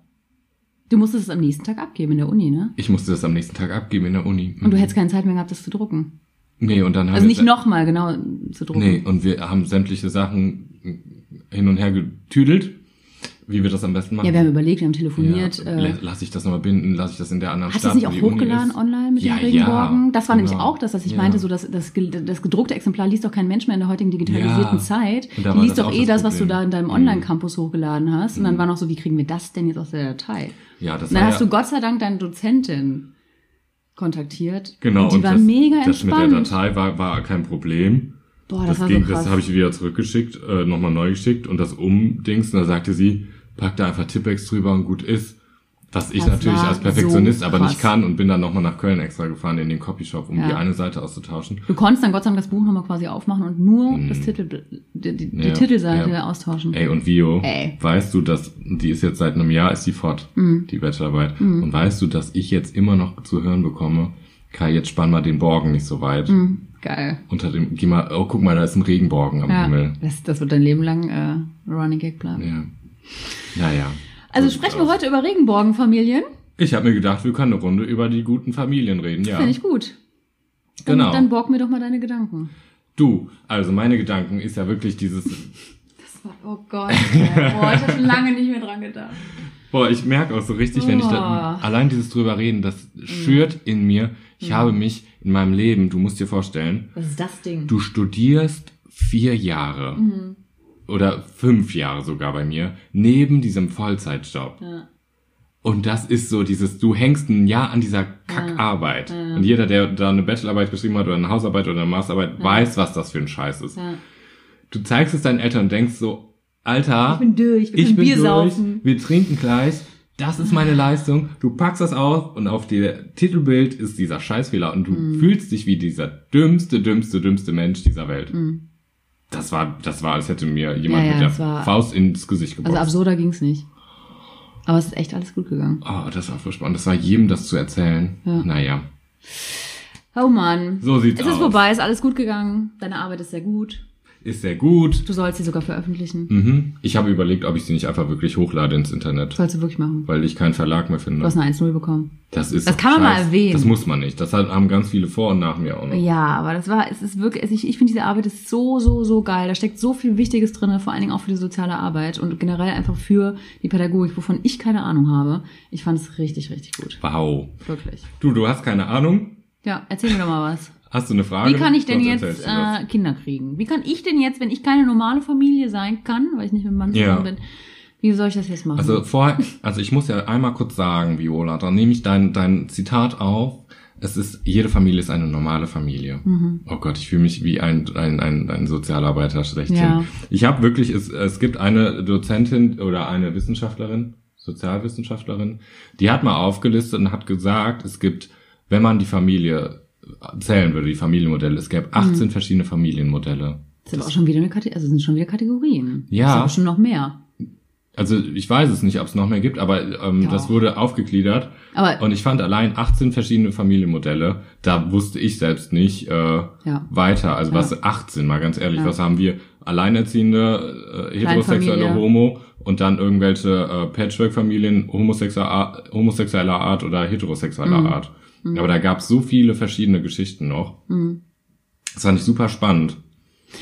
Speaker 2: Du musstest es am nächsten Tag abgeben in der Uni, ne?
Speaker 3: Ich musste das am nächsten Tag abgeben in der Uni.
Speaker 2: Und du hättest keine Zeit mehr gehabt, das zu drucken.
Speaker 3: Nee, und dann haben
Speaker 2: Also
Speaker 3: wir
Speaker 2: nicht nochmal genau zu drucken.
Speaker 3: Nee, und wir haben sämtliche Sachen hin und her getüdelt, wie wir das am besten machen.
Speaker 2: Ja, wir haben überlegt, wir haben telefoniert.
Speaker 3: Ja,
Speaker 2: äh,
Speaker 3: Lass ich das nochmal binden, lass ich das in der anderen
Speaker 2: Hast du
Speaker 3: Stadt,
Speaker 2: das nicht
Speaker 3: wo
Speaker 2: auch
Speaker 3: die Uni
Speaker 2: hochgeladen online mit
Speaker 3: ja,
Speaker 2: den Regenborgen?
Speaker 3: Ja,
Speaker 2: das war nämlich
Speaker 3: genau.
Speaker 2: auch das, was ich
Speaker 3: Ja.
Speaker 2: meinte, so das, das, das gedruckte Exemplar liest doch kein Mensch mehr in der heutigen digitalisierten
Speaker 3: Ja.
Speaker 2: Zeit. Die liest doch
Speaker 3: auch
Speaker 2: eh
Speaker 3: das
Speaker 2: das, was du da in deinem
Speaker 3: Mhm.
Speaker 2: Online-Campus hochgeladen hast. Und dann war noch so, wie kriegen wir das denn jetzt aus der Datei?
Speaker 3: Ja, das
Speaker 2: Und dann hast
Speaker 3: ja,
Speaker 2: du Gott sei Dank deine Dozentin kontaktiert.
Speaker 3: Genau,
Speaker 2: Und die war
Speaker 3: das,
Speaker 2: mega
Speaker 3: das mit der
Speaker 2: entspannt.
Speaker 3: Datei war, war kein Problem.
Speaker 2: Boah, das,
Speaker 3: das
Speaker 2: war
Speaker 3: ging,
Speaker 2: so
Speaker 3: das habe ich wieder zurückgeschickt, äh, nochmal neu geschickt und das Umdings, und da sagte sie, pack da einfach Tippex drüber und gut ist. Was ich
Speaker 2: Das
Speaker 3: natürlich als Perfektionist
Speaker 2: so
Speaker 3: aber nicht kann und bin dann nochmal nach Köln extra gefahren in den Copyshop, um
Speaker 2: Ja.
Speaker 3: die eine Seite auszutauschen.
Speaker 2: du konntest dann Gott sei Dank das Buch nochmal quasi aufmachen und nur das Titel, die, die, die
Speaker 3: Mhm. Ja,
Speaker 2: Titelseite
Speaker 3: ja.
Speaker 2: austauschen.
Speaker 3: Ey, und Vio,
Speaker 2: Ey.
Speaker 3: weißt du, dass, die ist jetzt seit einem Jahr, ist die fort,
Speaker 2: Mhm.
Speaker 3: die Bachelorarbeit. Und weißt du, dass ich jetzt immer noch zu hören bekomme, Kai, jetzt spann mal den Borgen nicht so weit.
Speaker 2: Mhm. Geil.
Speaker 3: Unter dem, geh mal, oh, guck mal, da ist ein Regenborgen am Himmel.
Speaker 2: das, das wird dein Leben lang äh, Running Gag bleiben.
Speaker 3: Ja. Naja.
Speaker 2: Also
Speaker 3: So
Speaker 2: sprechen wir heute über Regenbogenfamilien.
Speaker 3: Ich habe mir gedacht, wir können eine Runde über die guten Familien reden, ja.
Speaker 2: Finde ich gut. Dann,
Speaker 3: Genau.
Speaker 2: Dann borg mir doch mal deine Gedanken.
Speaker 3: Du, also meine Gedanken ist ja wirklich dieses,
Speaker 2: Das war, oh Gott, ey. boah, ich habe schon lange nicht mehr dran gedacht.
Speaker 3: boah, ich merke auch so richtig, wenn ich da,
Speaker 2: Oh.
Speaker 3: allein dieses drüber reden, das schürt in mir. Ich
Speaker 2: Mhm.
Speaker 3: habe mich in meinem Leben, du musst dir vorstellen,
Speaker 2: Was ist das Ding?
Speaker 3: du studierst vier Jahre
Speaker 2: Mhm.
Speaker 3: Oder fünf Jahre sogar bei mir neben diesem Vollzeitjob.
Speaker 2: Ja.
Speaker 3: Und das ist so dieses, du hängst ein Jahr an dieser Kackarbeit. Und jeder, der da eine Bachelorarbeit geschrieben hat oder eine Hausarbeit oder eine Masterarbeit, weiß, was das für ein Scheiß ist.
Speaker 2: Ja.
Speaker 3: Du zeigst es deinen Eltern und denkst so, Alter,
Speaker 2: Ich bin durch, wir
Speaker 3: ich
Speaker 2: können
Speaker 3: bin
Speaker 2: Bier
Speaker 3: durch,
Speaker 2: saufen.
Speaker 3: wir trinken gleich, das ist meine Leistung. Du packst das auf und auf der Titelbild ist dieser Scheißfehler und du
Speaker 2: Mhm.
Speaker 3: fühlst dich wie dieser dümmste, dümmste, dümmste Mensch dieser Welt. Das war, das war, als hätte mir jemand.
Speaker 2: Ja, ja,
Speaker 3: mit der Faust ins Gesicht
Speaker 2: Also
Speaker 3: geboxt.
Speaker 2: absurder ging's nicht. Aber es ist echt alles gut gegangen.
Speaker 3: Oh, das war furchtbar. Und das war jedem das zu erzählen.
Speaker 2: Ja.
Speaker 3: Naja,
Speaker 2: Oh Mann.
Speaker 3: so sieht's
Speaker 2: Es
Speaker 3: aus.
Speaker 2: ist vorbei, ist alles gut gegangen. Deine Arbeit ist sehr gut.
Speaker 3: Ist sehr gut.
Speaker 2: Du sollst sie sogar veröffentlichen.
Speaker 3: Mhm. Ich habe überlegt, ob ich sie nicht einfach wirklich hochlade ins Internet.
Speaker 2: Sollst du wirklich machen.
Speaker 3: Weil ich keinen Verlag mehr
Speaker 2: Du
Speaker 3: finde.
Speaker 2: hast eine 1-0 bekommen.
Speaker 3: Das ist
Speaker 2: Das kann man mal
Speaker 3: scheiß.
Speaker 2: erwähnen.
Speaker 3: Das muss man nicht. Das haben ganz viele Vor- und nach mir auch noch.
Speaker 2: Ja, aber das war, es ist wirklich, ich, ich finde diese Arbeit ist so, so, so geil. Da steckt so viel Wichtiges drin, vor allen Dingen auch für die soziale Arbeit und generell einfach für die Pädagogik, wovon ich keine Ahnung habe. Ich fand es richtig, richtig gut.
Speaker 3: Wow.
Speaker 2: Wirklich.
Speaker 3: Du, du hast keine Ahnung.
Speaker 2: Ja, erzähl mir doch mal was.
Speaker 3: Hast du eine Frage?
Speaker 2: Wie kann ich denn
Speaker 3: Sonst
Speaker 2: jetzt äh, Kinder kriegen? Wie kann ich denn jetzt, wenn ich keine normale Familie sein kann, weil ich nicht mit Mann
Speaker 3: Ja.
Speaker 2: zusammen bin, wie soll ich das jetzt machen?
Speaker 3: Also vorher, also ich muss ja einmal kurz sagen, Viola, dann nehme ich dein, dein Zitat auf. Es ist, jede Familie ist eine normale Familie.
Speaker 2: Mhm.
Speaker 3: Oh Gott, ich fühle mich wie ein, ein, ein, ein Sozialarbeiter schlechthin.
Speaker 2: Ja.
Speaker 3: Ich habe wirklich, es, es gibt eine Dozentin oder eine Wissenschaftlerin, Sozialwissenschaftlerin, die hat mal aufgelistet und hat gesagt, es gibt, wenn man die Familie zählen würde, die Familienmodelle, es gäbe 18
Speaker 2: Mhm.
Speaker 3: verschiedene Familienmodelle.
Speaker 2: das ist aber auch schon wieder eine Kategorie, also sind schon wieder Kategorien.
Speaker 3: Ja.
Speaker 2: Das ist aber schon noch mehr.
Speaker 3: Also ich weiß es nicht, ob es noch mehr gibt, aber ähm,
Speaker 2: Doch.
Speaker 3: das wurde aufgegliedert.
Speaker 2: Aber-
Speaker 3: und ich fand allein 18 verschiedene Familienmodelle, da wusste ich selbst nicht äh,
Speaker 2: Ja.
Speaker 3: weiter. Also
Speaker 2: Ja.
Speaker 3: was 18, mal ganz ehrlich,
Speaker 2: Ja.
Speaker 3: was haben wir? Alleinerziehende, äh, heterosexuelle. Homo und dann irgendwelche äh, Patchwork-Familien homosexueller Art, homosexueller Art oder heterosexueller
Speaker 2: Mhm.
Speaker 3: Art. Aber da gab es so viele verschiedene Geschichten noch.
Speaker 2: Mhm.
Speaker 3: Das fand ich super spannend.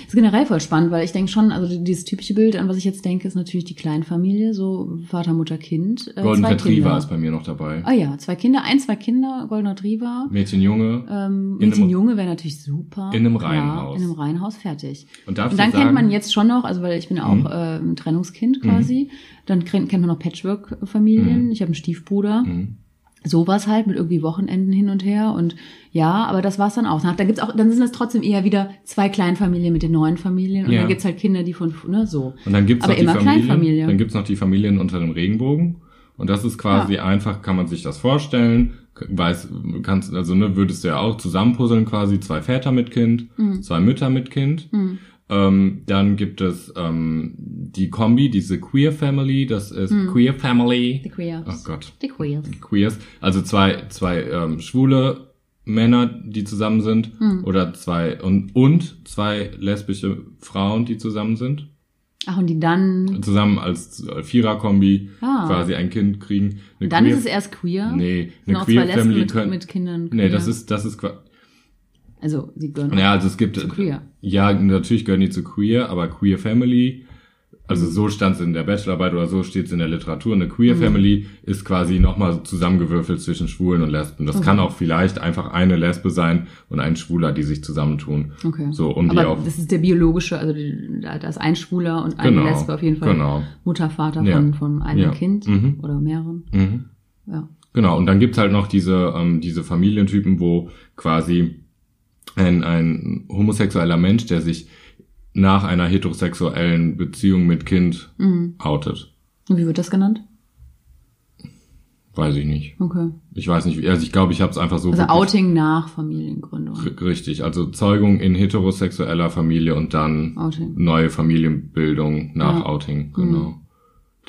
Speaker 2: ist generell voll spannend, weil ich denke schon, also dieses typische Bild, an was ich jetzt denke, ist natürlich die Kleinfamilie, so Vater, Mutter, Kind. Äh,
Speaker 3: Golden Retriever ist bei mir noch dabei.
Speaker 2: Ah ja, zwei Kinder, ein, zwei Kinder, Golden Retriever.
Speaker 3: Mädchen, Junge.
Speaker 2: Ähm, Mädchen
Speaker 3: einem-
Speaker 2: Junge wäre natürlich super.
Speaker 3: In einem Reihenhaus.
Speaker 2: in einem Reihenhaus, fertig.
Speaker 3: Und darf
Speaker 2: Und dann
Speaker 3: sagen,
Speaker 2: kennt man jetzt schon noch, also weil ich bin ja auch
Speaker 3: Mhm.
Speaker 2: äh, ein Trennungskind quasi, dann kennt, kennt man noch Patchwork-Familien.
Speaker 3: Mhm.
Speaker 2: Ich habe einen Stiefbruder.
Speaker 3: Mhm.
Speaker 2: Sowas halt mit irgendwie Wochenenden hin und her und ja, aber das war's dann auch. Dann gibt's auch, dann sind es trotzdem eher wieder zwei Kleinfamilien mit den neuen Familien und
Speaker 3: Ja.
Speaker 2: dann gibt's halt Kinder, die von, ne, so.
Speaker 3: Und dann gibt's
Speaker 2: Aber
Speaker 3: noch die
Speaker 2: immer
Speaker 3: Familien, dann gibt's noch die Familien unter dem Regenbogen. Und das ist quasi einfach, kann man sich das vorstellen. Weiß, kannst, also ne, würdest du ja auch zusammenpuzzeln quasi zwei Väter mit Kind,
Speaker 2: Mhm.
Speaker 3: zwei Mütter mit Kind. Ähm, dann gibt es ähm, die Kombi, diese Queer Family, das ist Queer Family.
Speaker 2: The Queers.
Speaker 3: Oh Gott.
Speaker 2: The Queers.
Speaker 3: Queers, also zwei, zwei ähm, schwule Männer, die zusammen sind,
Speaker 2: Hm.
Speaker 3: oder zwei und, und zwei lesbische Frauen, die zusammen sind,
Speaker 2: Ach, und die dann,
Speaker 3: zusammen als äh, Vierer-Kombi
Speaker 2: Ah.
Speaker 3: quasi ein Kind kriegen. Eine
Speaker 2: dann
Speaker 3: Queer-
Speaker 2: ist es erst queer.
Speaker 3: Nee, eine Queer
Speaker 2: Lesben
Speaker 3: Family
Speaker 2: mit,
Speaker 3: können,
Speaker 2: mit Kindern.
Speaker 3: nee,
Speaker 2: queer.
Speaker 3: das ist, das ist, qua-
Speaker 2: also, sie gehören
Speaker 3: ja, also es gibt,
Speaker 2: zu queer.
Speaker 3: ja, natürlich gehören die zu Queer, aber Queer Family, also so stand es in der Bachelorarbeit oder so steht es in der Literatur. Eine Queer
Speaker 2: Mhm.
Speaker 3: Family ist quasi nochmal zusammengewürfelt zwischen Schwulen und Lesben. Das kann auch vielleicht einfach eine Lesbe sein und ein Schwuler, die sich zusammentun.
Speaker 2: Okay.
Speaker 3: So, um die
Speaker 2: Aber
Speaker 3: auch.
Speaker 2: das ist der biologische, also die- da da ist ein Schwuler und eine
Speaker 3: Genau,
Speaker 2: Lesbe auf jeden Fall.
Speaker 3: genau.
Speaker 2: Mutter, Vater
Speaker 3: Ja.
Speaker 2: von, von einem
Speaker 3: Ja.
Speaker 2: Kind
Speaker 3: Mhm.
Speaker 2: oder mehreren.
Speaker 3: Mhm.
Speaker 2: Ja.
Speaker 3: Genau, und dann gibt's halt noch diese, ähm, diese Familientypen, wo quasi ein, ein homosexueller Mensch, der sich nach einer heterosexuellen Beziehung mit Kind
Speaker 2: Mhm.
Speaker 3: outet.
Speaker 2: Und wie wird das genannt?
Speaker 3: Weiß ich nicht.
Speaker 2: Okay.
Speaker 3: Ich weiß nicht, also ich glaube, ich habe es einfach so
Speaker 2: Also Outing nach Familiengründung.
Speaker 3: Richtig, also Zeugung in heterosexueller Familie und dann
Speaker 2: Outing.
Speaker 3: neue Familienbildung nach
Speaker 2: Ja.
Speaker 3: Outing, genau.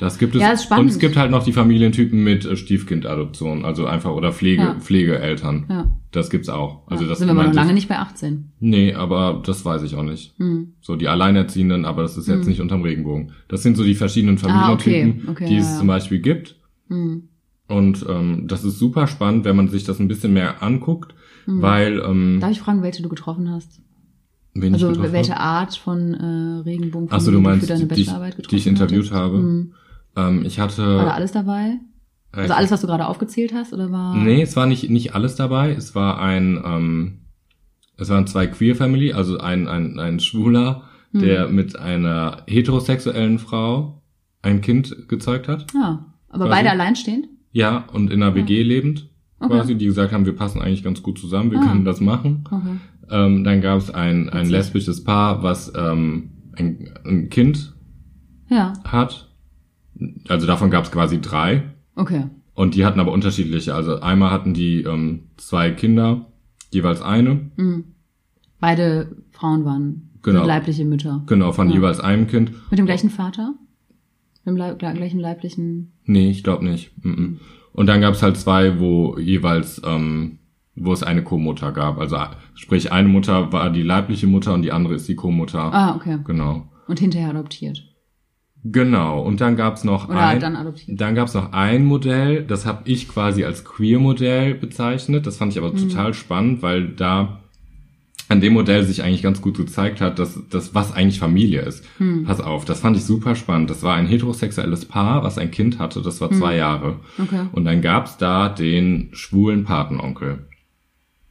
Speaker 3: Das gibt es.
Speaker 2: Ja, ist spannend.
Speaker 3: Und es gibt halt noch die Familientypen mit äh, Stiefkindadoption, also einfach oder Pflege,
Speaker 2: Ja.
Speaker 3: Pflegeeltern.
Speaker 2: Ja.
Speaker 3: Das gibt's auch. Also
Speaker 2: ja.
Speaker 3: das
Speaker 2: sind wir noch
Speaker 3: ich-
Speaker 2: lange nicht bei 18.
Speaker 3: Nee, aber das weiß ich auch nicht.
Speaker 2: Hm.
Speaker 3: So die Alleinerziehenden, aber das ist jetzt nicht unterm Regenbogen. Das sind so die verschiedenen
Speaker 2: Ah, okay.
Speaker 3: Familientypen,
Speaker 2: Okay,
Speaker 3: die es zum Beispiel gibt.
Speaker 2: Hm.
Speaker 3: Und ähm, das ist super spannend, wenn man sich das ein bisschen mehr anguckt, weil ähm,
Speaker 2: Darf ich fragen, welche du getroffen hast?
Speaker 3: wen ich
Speaker 2: Also welche? Art von äh, Regenbogen
Speaker 3: Ach so, du meinst,
Speaker 2: für deine
Speaker 3: die,
Speaker 2: Bachelorarbeit getroffen
Speaker 3: die ich interviewt
Speaker 2: hattest?
Speaker 3: habe.
Speaker 2: Hm.
Speaker 3: Ähm, ich hatte.
Speaker 2: War da alles dabei? Also alles, was du gerade aufgezählt hast, oder war?
Speaker 3: Nee, es war nicht, nicht alles dabei. Es war ein, ähm, es waren zwei Queer Family, also ein, ein, ein Schwuler,
Speaker 2: Hm.
Speaker 3: der mit einer heterosexuellen Frau ein Kind gezeugt hat.
Speaker 2: Ja. Aber
Speaker 3: Quasi.
Speaker 2: beide alleinstehend?
Speaker 3: Ja, und in einer WG lebend.
Speaker 2: Okay.
Speaker 3: Quasi, die gesagt haben, wir passen eigentlich ganz gut zusammen, wir
Speaker 2: Ah.
Speaker 3: können das machen.
Speaker 2: Okay.
Speaker 3: Ähm, dann gab es ein, ein lesbisches Paar, was ähm, ein, ein Kind
Speaker 2: Ja.
Speaker 3: hat. Also davon gab es quasi drei.
Speaker 2: Okay.
Speaker 3: Und die hatten aber unterschiedliche. Also einmal hatten die ähm, zwei Kinder, jeweils eine.
Speaker 2: Hm. Beide Frauen waren
Speaker 3: Genau.
Speaker 2: leibliche Mütter.
Speaker 3: Genau, von
Speaker 2: Ja.
Speaker 3: jeweils einem Kind.
Speaker 2: Mit dem gleichen Vater? Mit dem Leib gleichen leiblichen.
Speaker 3: Nee, ich glaube nicht. Mhm. Und dann gab es halt zwei, wo jeweils, ähm, wo es eine Co-Mutter gab. Also sprich, eine Mutter war die leibliche Mutter und die andere ist die Co-Mutter.
Speaker 2: Ah, okay.
Speaker 3: Genau.
Speaker 2: Und hinterher adoptiert.
Speaker 3: Genau. Und dann gab's noch
Speaker 2: Oder
Speaker 3: ein,
Speaker 2: dann
Speaker 3: dann gab's noch ein Modell, das habe ich quasi als Queer-Modell bezeichnet. Das fand ich aber
Speaker 2: Mhm.
Speaker 3: total spannend, weil da an dem Modell sich eigentlich ganz gut gezeigt hat, dass das was eigentlich Familie ist.
Speaker 2: Hm.
Speaker 3: Pass auf, das fand ich super spannend. Das war ein heterosexuelles Paar, was ein Kind hatte. Das war zwei Jahre.
Speaker 2: Okay.
Speaker 3: Und dann gab's da den schwulen Patenonkel.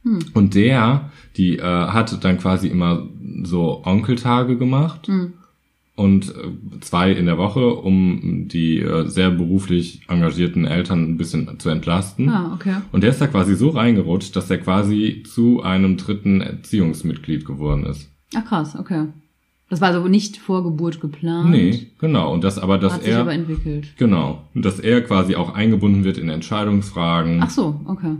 Speaker 2: Hm.
Speaker 3: Und der, die äh, hatte dann quasi immer so Onkeltage gemacht
Speaker 2: Hm.
Speaker 3: Und äh, zwei in der Woche, um die äh, sehr beruflich engagierten Eltern ein bisschen zu entlasten.
Speaker 2: Ah, okay.
Speaker 3: Und der ist da quasi so reingerutscht, dass er quasi zu einem dritten Erziehungsmitglied geworden ist.
Speaker 2: Ach krass, okay. Das war also nicht vor Geburt geplant.
Speaker 3: Nee, genau. Und das aber, dass
Speaker 2: Hat sich
Speaker 3: er
Speaker 2: aber entwickelt.
Speaker 3: genau, und dass er quasi auch eingebunden wird in Entscheidungsfragen.
Speaker 2: Ach so, okay.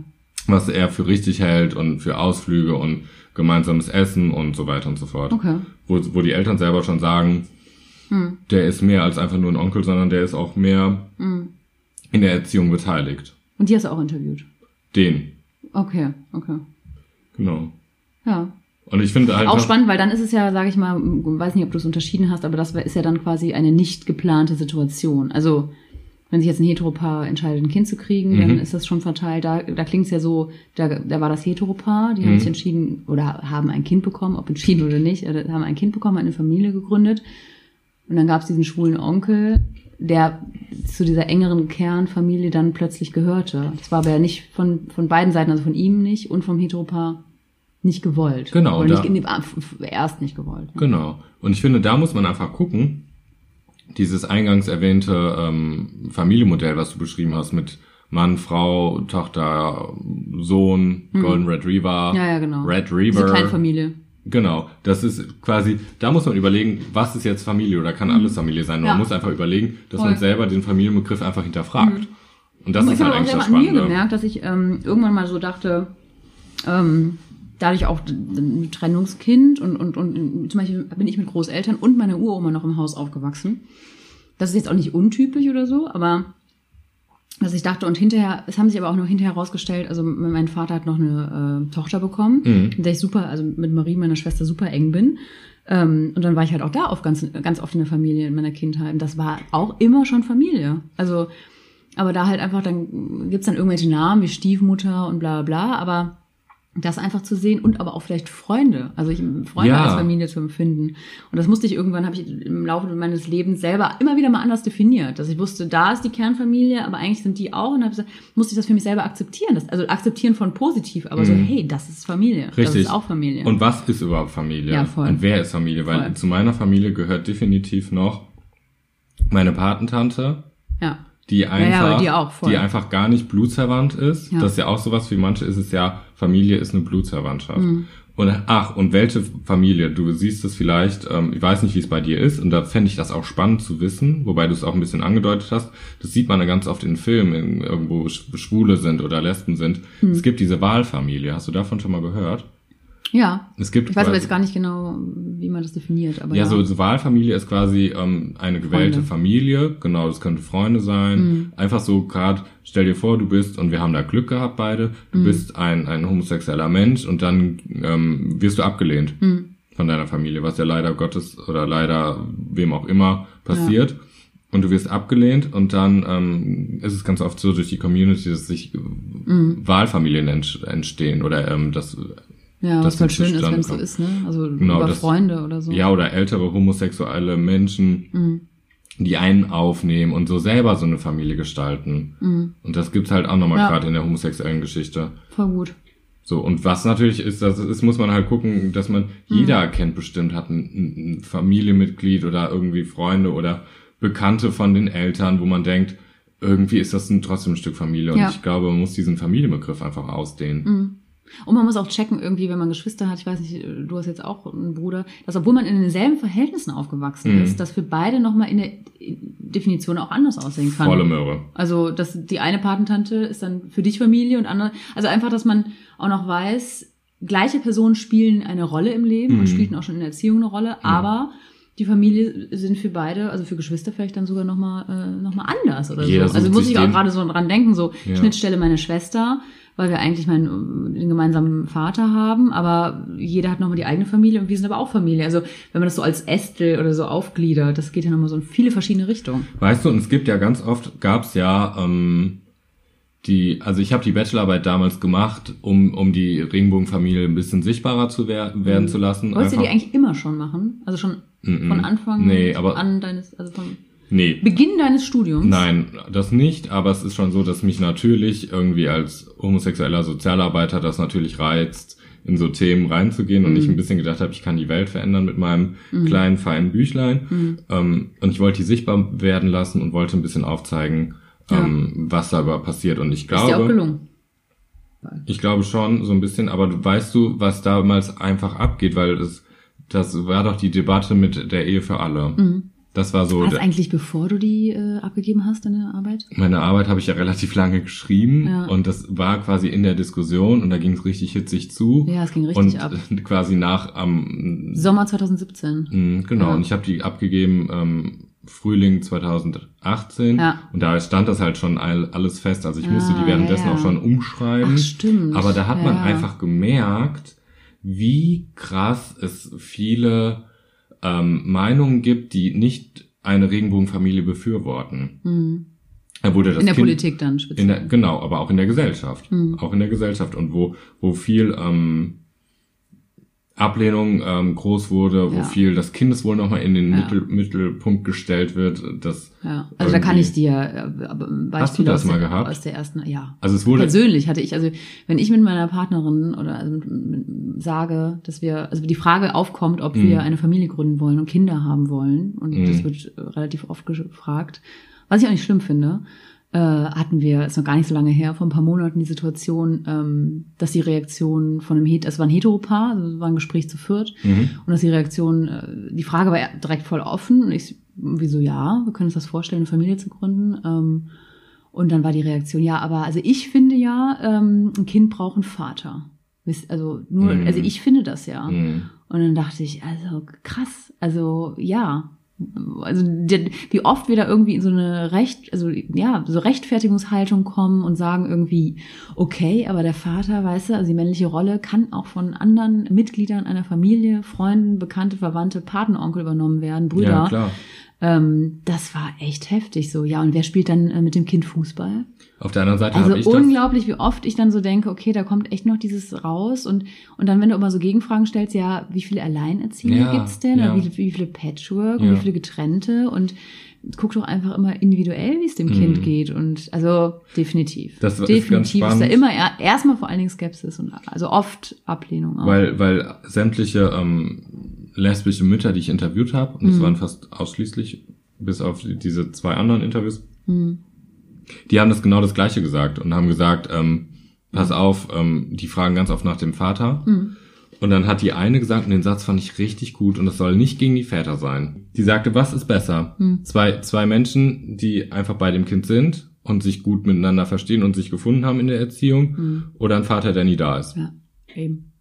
Speaker 3: was er für richtig hält und für Ausflüge und gemeinsames Essen und so weiter und so fort.
Speaker 2: Okay.
Speaker 3: Wo, wo die Eltern selber schon sagen,
Speaker 2: Hm.
Speaker 3: der ist mehr als einfach nur ein Onkel, sondern der ist auch mehr
Speaker 2: Hm.
Speaker 3: in der Erziehung beteiligt.
Speaker 2: Und die hast du auch interviewt.
Speaker 3: Den,
Speaker 2: Okay, okay.
Speaker 3: genau.
Speaker 2: Ja.
Speaker 3: Und ich finde halt
Speaker 2: Auch spannend, weil dann ist es ja, sage ich mal, weiß nicht, ob du es unterschieden hast, aber das ist ja dann quasi eine nicht geplante Situation. Also wenn sich jetzt ein Heteropaar entscheidet, ein Kind zu kriegen, dann
Speaker 3: Mhm.
Speaker 2: ist das schon verteilt. Da, da klingt es ja so, da, da war das Heteropaar, die haben
Speaker 3: Mhm.
Speaker 2: sich entschieden oder haben ein Kind bekommen, ob entschieden oder nicht, äh, haben ein Kind bekommen, eine Familie gegründet. Und dann gab es diesen schwulen Onkel, der zu dieser engeren Kernfamilie dann plötzlich gehörte. Das war aber ja nicht von, von beiden Seiten, also von ihm nicht und vom Heteropaar nicht gewollt.
Speaker 3: Genau,
Speaker 2: Oder nicht, nee, ah, erst nicht gewollt. ne?
Speaker 3: Genau. Und ich finde, da muss man einfach gucken, dieses eingangs erwähnte ähm, Familienmodell, was du beschrieben hast, mit Mann, Frau, Tochter, Sohn, Golden Retriever,
Speaker 2: Hm. Ja, ja, genau.
Speaker 3: Red
Speaker 2: Diese
Speaker 3: Reaver.
Speaker 2: Kleinfamilie.
Speaker 3: Genau, das ist quasi, da muss man überlegen, was ist jetzt Familie oder kann alles Familie sein.
Speaker 2: Mhm. Ja.
Speaker 3: Man muss einfach überlegen, dass
Speaker 2: Voll. Mhm.
Speaker 3: man selber den Familienbegriff einfach hinterfragt. Und das
Speaker 2: ich
Speaker 3: ist halt
Speaker 2: habe auch
Speaker 3: eigentlich
Speaker 2: selber
Speaker 3: das
Speaker 2: an mir
Speaker 3: Spannende.
Speaker 2: gemerkt, dass ich ähm, irgendwann mal so dachte, ähm, dadurch auch ein Trennungskind und, und, und zum Beispiel bin ich mit Großeltern und meiner Uroma noch im Haus aufgewachsen. Das ist jetzt auch nicht untypisch oder so, aber dass ich dachte und hinterher, es haben sich aber auch noch hinterher herausgestellt, also mein Vater hat noch eine äh, Tochter bekommen,
Speaker 3: Mhm.
Speaker 2: mit der ich super, also mit Marie, meiner Schwester, super eng bin. Ähm, und dann war ich halt auch da auf ganz, ganz oft in der Familie in meiner Kindheit. Und das war auch immer schon Familie. Also, aber da halt einfach, dann gibt's dann irgendwelche Namen wie Stiefmutter und bla bla bla, aber das einfach zu sehen und aber auch vielleicht Freunde, also ich, Freunde
Speaker 3: Ja.
Speaker 2: als Familie zu empfinden. Und das musste ich irgendwann, habe ich im Laufe meines Lebens selber immer wieder mal anders definiert, dass ich wusste, da ist die Kernfamilie, aber eigentlich sind die auch und hab, musste ich das für mich selber akzeptieren. Das, also akzeptieren von positiv, aber so, hey, das ist Familie, das
Speaker 3: Mhm. Richtig.
Speaker 2: ist auch Familie.
Speaker 3: Und was ist überhaupt Familie?
Speaker 2: Ja, voll.
Speaker 3: Und wer ist Familie? Weil
Speaker 2: Voll.
Speaker 3: zu meiner Familie gehört definitiv noch meine Patentante,
Speaker 2: ja.
Speaker 3: Die
Speaker 2: ja,
Speaker 3: einfach,
Speaker 2: aber die
Speaker 3: die einfach gar nicht blutsverwandt ist.
Speaker 2: Ja.
Speaker 3: Das ist ja auch sowas wie manche ist es ja, Familie ist eine Blutsverwandtschaft.
Speaker 2: Mhm.
Speaker 3: Und ach, und welche Familie? Du siehst es vielleicht, ähm, ich weiß nicht, wie es bei dir ist, und da fände ich das auch spannend zu wissen, wobei du es auch ein bisschen angedeutet hast. Das sieht man ja ganz oft in Filmen, in, irgendwo Sch- Schwule sind oder Lesben sind.
Speaker 2: Mhm.
Speaker 3: Es gibt diese Wahlfamilie. Hast du davon schon mal gehört?
Speaker 2: Ja.
Speaker 3: Es gibt
Speaker 2: Ich weiß aber jetzt gar nicht genau, wie man das definiert, aber
Speaker 3: ja,
Speaker 2: ja.
Speaker 3: so, so Wahlfamilie ist quasi ähm, eine gewählte
Speaker 2: Freunde.
Speaker 3: Familie. Genau, das könnte Freunde sein.
Speaker 2: Mhm.
Speaker 3: Einfach so gerade, stell dir vor, du bist, und wir haben da Glück gehabt beide, du
Speaker 2: Mhm.
Speaker 3: bist ein, ein homosexueller Mensch und dann ähm, wirst du abgelehnt
Speaker 2: Mhm.
Speaker 3: von deiner Familie, was ja leider Gottes oder leider wem auch immer passiert. Und du wirst abgelehnt und dann ähm, ist es ganz oft so durch die Community, dass sich
Speaker 2: Mhm.
Speaker 3: Wahlfamilien ent entstehen oder ähm, das
Speaker 2: ja, was
Speaker 3: nicht
Speaker 2: schön ist, wenn es so ist, ne? Also
Speaker 3: Genau,
Speaker 2: über
Speaker 3: das-
Speaker 2: Freunde oder so.
Speaker 3: Ja, oder ältere homosexuelle Menschen,
Speaker 2: Mhm.
Speaker 3: die einen aufnehmen und so selber so eine Familie gestalten.
Speaker 2: Mhm.
Speaker 3: Und das gibt's halt auch nochmal
Speaker 2: Ja.
Speaker 3: gerade in der homosexuellen Geschichte.
Speaker 2: Voll gut.
Speaker 3: So, und was natürlich ist, das ist, muss man halt gucken, dass man,
Speaker 2: Mhm.
Speaker 3: jeder kennt bestimmt, hat ein, ein Familienmitglied oder irgendwie Freunde oder Bekannte von den Eltern, wo man denkt, irgendwie ist das ein, trotzdem ein Stück Familie. Und
Speaker 2: Ja.
Speaker 3: ich glaube, man muss diesen Familienbegriff einfach ausdehnen.
Speaker 2: Mhm. Und man muss auch checken, irgendwie, wenn man Geschwister hat, ich weiß nicht, du hast jetzt auch einen Bruder, dass obwohl man in denselben Verhältnissen aufgewachsen
Speaker 3: Mhm.
Speaker 2: ist, das für beide nochmal in der Definition auch anders aussehen kann.
Speaker 3: Volle Möhre.
Speaker 2: Also, dass die eine Patentante ist dann für dich Familie und andere. Also einfach, dass man auch noch weiß, gleiche Personen spielen eine Rolle im Leben
Speaker 3: Mhm.
Speaker 2: und spielten auch schon in der Erziehung eine Rolle, aber die Familie sind für beide, also für Geschwister vielleicht dann sogar nochmal äh, noch mal anders oder
Speaker 3: Jeder
Speaker 2: so. Also muss ich auch gerade so dran denken, so
Speaker 3: Ja.
Speaker 2: Schnittstelle meine Schwester, weil wir eigentlich meinen, den gemeinsamen Vater haben, aber jeder hat nochmal die eigene Familie und wir sind aber auch Familie. Also wenn man das so als Ästel oder so aufgliedert, das geht ja nochmal so in viele verschiedene Richtungen.
Speaker 3: Weißt du, und es gibt ja ganz oft, gab's ja ähm, die, also ich habe die Bachelorarbeit damals gemacht, um, um die Regenbogenfamilie ein bisschen sichtbarer zu wer werden zu lassen.
Speaker 2: Wolltest du die eigentlich immer schon machen? Also schon
Speaker 3: Mhm.
Speaker 2: von Anfang
Speaker 3: Nee, aber-
Speaker 2: an deines, also von
Speaker 3: nee,
Speaker 2: Beginn deines Studiums?
Speaker 3: Nein, das nicht, aber es ist schon so, dass mich natürlich irgendwie als homosexueller Sozialarbeiter das natürlich reizt, in so Themen reinzugehen und ich ein bisschen gedacht habe, ich kann die Welt verändern mit meinem kleinen, feinen Büchlein. Ähm, und ich wollte die sichtbar werden lassen und wollte ein bisschen aufzeigen, ähm, was da über passiert. Und ich
Speaker 2: Ist dir auch
Speaker 3: glaube,
Speaker 2: gelungen.
Speaker 3: ich glaube schon so ein bisschen, aber du weißt du, was damals einfach abgeht, weil es, das war doch die Debatte mit der Ehe für alle. Das war so.
Speaker 2: War das
Speaker 3: der-
Speaker 2: eigentlich bevor du die äh, abgegeben hast, deine Arbeit?
Speaker 3: meine Arbeit habe ich ja relativ lange geschrieben
Speaker 2: Ja.
Speaker 3: und das war quasi in der Diskussion und da ging es richtig hitzig zu.
Speaker 2: Ja, es ging richtig
Speaker 3: und
Speaker 2: ab.
Speaker 3: äh, quasi nach am
Speaker 2: Sommer 2017.
Speaker 3: mh, genau
Speaker 2: Ja.
Speaker 3: und ich habe die abgegeben ähm, Frühling 2018
Speaker 2: Ja.
Speaker 3: und da stand das halt schon all, alles fest. Also ich
Speaker 2: Ah,
Speaker 3: musste die währenddessen
Speaker 2: ja, ja.
Speaker 3: auch schon umschreiben.
Speaker 2: Ach, stimmt.
Speaker 3: Aber da hat man einfach gemerkt, wie krass es viele ähm, Meinungen gibt, die nicht eine Regenbogenfamilie befürworten.
Speaker 2: Hm.
Speaker 3: Da wurde das
Speaker 2: In der
Speaker 3: kind,
Speaker 2: Politik dann speziell.
Speaker 3: der, genau, aber auch in der Gesellschaft.
Speaker 2: Mhm.
Speaker 3: Auch in der Gesellschaft und wo, wo viel ähm, Ablehnung ähm, groß wurde, wo
Speaker 2: Ja.
Speaker 3: viel das Kindeswohl nochmal in den
Speaker 2: Ja.
Speaker 3: Mittel, Mittelpunkt gestellt wird. Das,
Speaker 2: ja. Also da kann ich dir äh, Beispiele
Speaker 3: Hast du das
Speaker 2: aus,
Speaker 3: mal
Speaker 2: der,
Speaker 3: gehabt?
Speaker 2: aus der ersten, ja.
Speaker 3: also es wurde,
Speaker 2: Persönlich hatte ich, also wenn ich mit meiner Partnerin oder also mit, mit, sage, dass wir, also die Frage aufkommt, ob
Speaker 3: Mhm.
Speaker 2: wir eine Familie gründen wollen und Kinder haben wollen, und
Speaker 3: Mhm.
Speaker 2: das wird äh, relativ oft gefragt, was ich auch nicht schlimm finde, äh, hatten wir, ist noch gar nicht so lange her, vor ein paar Monaten die Situation, ähm, dass die Reaktion von einem Het, es war ein Heteropaar, also war ein Gespräch zu viert,
Speaker 3: mhm.
Speaker 2: und dass die Reaktion, äh, die Frage war direkt voll offen. Und ich, wieso ja, wir können uns das vorstellen, eine Familie zu gründen. Ähm, und dann war die Reaktion, ja, aber also ich finde ja, ähm, ein Kind braucht einen Vater. Also nur,
Speaker 3: Mhm.
Speaker 2: also ich finde das ja.
Speaker 3: Mhm.
Speaker 2: Und dann dachte ich, also krass, also ja. Also wie oft wir da irgendwie in so eine Recht, also ja, so Rechtfertigungshaltung kommen und sagen irgendwie, okay, aber der Vater, weißt du, also die männliche Rolle kann auch von anderen Mitgliedern einer Familie, Freunden, Bekannte, Verwandte, Patenonkel übernommen werden, Brüder.
Speaker 3: Ja, klar.
Speaker 2: Ähm, das war echt heftig so. Ja, und wer spielt dann äh, mit dem Kind Fußball?
Speaker 3: Auf der anderen Seite
Speaker 2: Also
Speaker 3: habe ich
Speaker 2: unglaublich, wie oft ich dann so denke, okay, da kommt echt noch dieses raus und und dann, wenn du immer so Gegenfragen stellst, ja, wie viele Alleinerziehende
Speaker 3: Ja,
Speaker 2: gibt's denn?
Speaker 3: ja.
Speaker 2: Wie, wie viele Patchwork und
Speaker 3: Ja.
Speaker 2: wie viele getrennte? Und guck doch einfach immer individuell, wie es dem Kind
Speaker 3: Mhm.
Speaker 2: geht. Und also definitiv.
Speaker 3: Das ist ganz
Speaker 2: definitiv ist, da
Speaker 3: spannend.
Speaker 2: immer er, erstmal vor allen Dingen Skepsis und also oft Ablehnung auch.
Speaker 3: Weil, weil sämtliche ähm, lesbische Mütter, die ich interviewt habe, und es
Speaker 2: Mhm.
Speaker 3: waren fast ausschließlich, bis auf die- diese zwei anderen Interviews,
Speaker 2: Hm.
Speaker 3: die haben das genau das Gleiche gesagt und haben gesagt, ähm, pass auf, ähm, die fragen ganz oft nach dem Vater.
Speaker 2: Hm.
Speaker 3: Und dann hat die eine gesagt, und den Satz fand ich richtig gut, und das soll nicht gegen die Väter sein. Die sagte, was ist besser?
Speaker 2: Hm.
Speaker 3: Zwei, zwei Menschen, die einfach bei dem Kind sind und sich gut miteinander verstehen und sich gefunden haben in der Erziehung,
Speaker 2: Hm.
Speaker 3: oder ein Vater, der nie da ist.
Speaker 2: Ja, eben.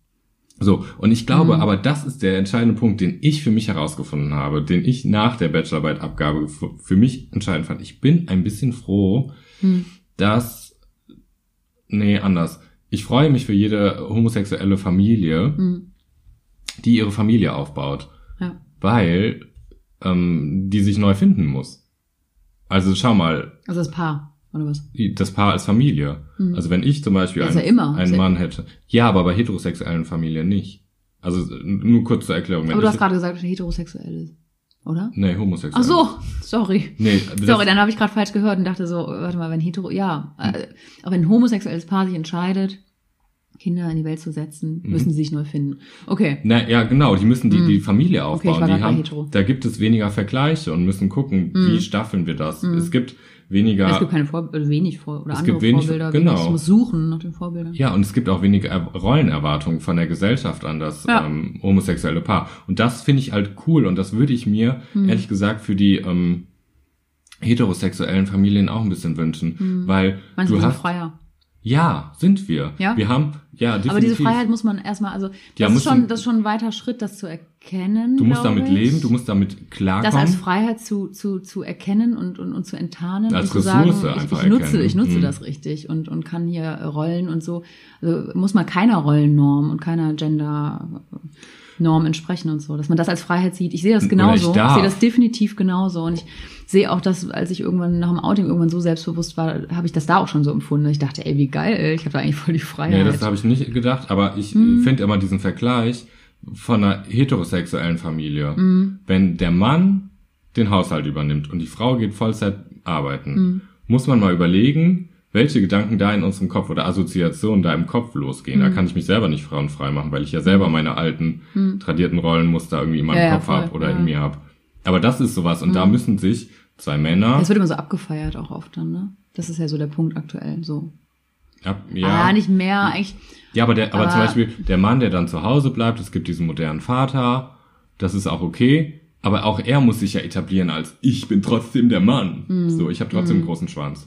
Speaker 3: So, und ich glaube,
Speaker 2: Mhm.
Speaker 3: aber das ist der entscheidende Punkt, den ich für mich herausgefunden habe, den ich nach der Bachelorarbeitabgabe für mich entscheidend fand. Ich bin ein bisschen froh,
Speaker 2: Hm.
Speaker 3: dass, nee, anders. Ich freue mich für jede homosexuelle Familie,
Speaker 2: Hm.
Speaker 3: die ihre Familie aufbaut,
Speaker 2: Ja.
Speaker 3: weil ähm, die sich neu finden muss. Also schau mal,
Speaker 2: Also das Paar, oder was?
Speaker 3: das Paar als Familie.
Speaker 2: Mhm.
Speaker 3: Also wenn ich zum Beispiel einen,
Speaker 2: ja immer.
Speaker 3: einen Mann hätte. Ja, aber bei heterosexuellen Familien nicht. Also nur kurz zur Erklärung.
Speaker 2: Aber du hast gerade gesagt, dass er heterosexuell ist, oder?
Speaker 3: Nee, homosexuell.
Speaker 2: Ach so, sorry.
Speaker 3: Nee,
Speaker 2: Sorry, dann habe ich gerade falsch gehört und dachte so, warte mal, wenn hetero, ja, äh, auch wenn ein homosexuelles Paar sich entscheidet, Kinder in die Welt zu setzen,
Speaker 3: Mhm.
Speaker 2: müssen sie sich neu finden. Okay.
Speaker 3: Na, ja, genau, die müssen die,
Speaker 2: Mhm.
Speaker 3: die Familie
Speaker 2: Okay, ich
Speaker 3: aufbauen.
Speaker 2: war
Speaker 3: die haben,
Speaker 2: hetero.
Speaker 3: da gibt es weniger Vergleiche und müssen gucken, wie staffeln wir das.
Speaker 2: Mhm.
Speaker 3: Es gibt weniger,
Speaker 2: Es gibt keine Vorbilder, wenig Vor oder
Speaker 3: Es
Speaker 2: andere
Speaker 3: wenig-
Speaker 2: Vorbilder.
Speaker 3: genau.
Speaker 2: Wenig, muss suchen nach den Vorbildern.
Speaker 3: ja, und es gibt auch weniger Er- Rollenerwartungen von der Gesellschaft an das
Speaker 2: Ja.
Speaker 3: ähm, homosexuelle Paar. Und das finde ich halt cool und das würde ich mir,
Speaker 2: Mhm.
Speaker 3: ehrlich gesagt, für die ähm, heterosexuellen Familien auch ein bisschen wünschen.
Speaker 2: Mhm.
Speaker 3: Weil
Speaker 2: Meinst
Speaker 3: du hast,
Speaker 2: freier?
Speaker 3: Ja, sind wir.
Speaker 2: Ja?
Speaker 3: Wir haben, ja, definitiv.
Speaker 2: Aber diese Freiheit muss man erstmal, also das,
Speaker 3: Ja,
Speaker 2: ist schon, das ist schon ein weiter Schritt, das zu erkennen.
Speaker 3: Du musst damit
Speaker 2: ich.
Speaker 3: leben, du musst damit
Speaker 2: das als
Speaker 3: klarkommen.
Speaker 2: Freiheit zu, zu, zu erkennen und, und, und zu enttarnen
Speaker 3: Als
Speaker 2: und zu sagen,
Speaker 3: Ressource
Speaker 2: ich,
Speaker 3: einfach
Speaker 2: ich nutze,
Speaker 3: erkennen.
Speaker 2: ich nutze
Speaker 3: Mhm.
Speaker 2: das richtig und, und kann hier Rollen und so. Also muss man keiner Rollennorm und keiner Gender-Norm entsprechen und so, dass man das als Freiheit sieht. Ich sehe das genauso.
Speaker 3: ich
Speaker 2: Ich, sehe das definitiv genauso und ich sehe auch, dass als ich irgendwann nach dem Outing irgendwann so selbstbewusst war, habe ich das da auch schon so empfunden. Ich dachte, ey, wie geil, ich habe da eigentlich voll die Freiheit.
Speaker 3: Nee, das habe ich nicht gedacht, aber ich
Speaker 2: Mhm.
Speaker 3: finde immer diesen Vergleich von einer heterosexuellen Familie.
Speaker 2: Mhm.
Speaker 3: Wenn der Mann den Haushalt übernimmt und die Frau geht Vollzeit arbeiten,
Speaker 2: Mhm.
Speaker 3: muss man mal überlegen, welche Gedanken da in unserem Kopf oder Assoziationen da im Kopf losgehen.
Speaker 2: Mhm.
Speaker 3: Da kann ich mich selber nicht frauenfrei machen, weil ich ja selber meine alten, tradierten Rollenmuster irgendwie in meinem
Speaker 2: Ja,
Speaker 3: Kopf
Speaker 2: voll,
Speaker 3: hab oder
Speaker 2: ja.
Speaker 3: in mir hab. Aber das ist sowas und da
Speaker 2: Mhm.
Speaker 3: müssen sich zwei Männer,
Speaker 2: Das wird immer so abgefeiert auch oft dann, ne? Das ist ja so der Punkt aktuell, so.
Speaker 3: ja,
Speaker 2: Ja, ah, nicht mehr, eigentlich.
Speaker 3: Ja, aber, der, aber,
Speaker 2: Aber-
Speaker 3: zum Beispiel der Mann, der dann zu Hause bleibt, es gibt diesen modernen Vater, das ist auch okay. Aber auch er muss sich ja etablieren als ich bin trotzdem der Mann.
Speaker 2: Mhm.
Speaker 3: So, ich habe trotzdem einen großen Schwanz.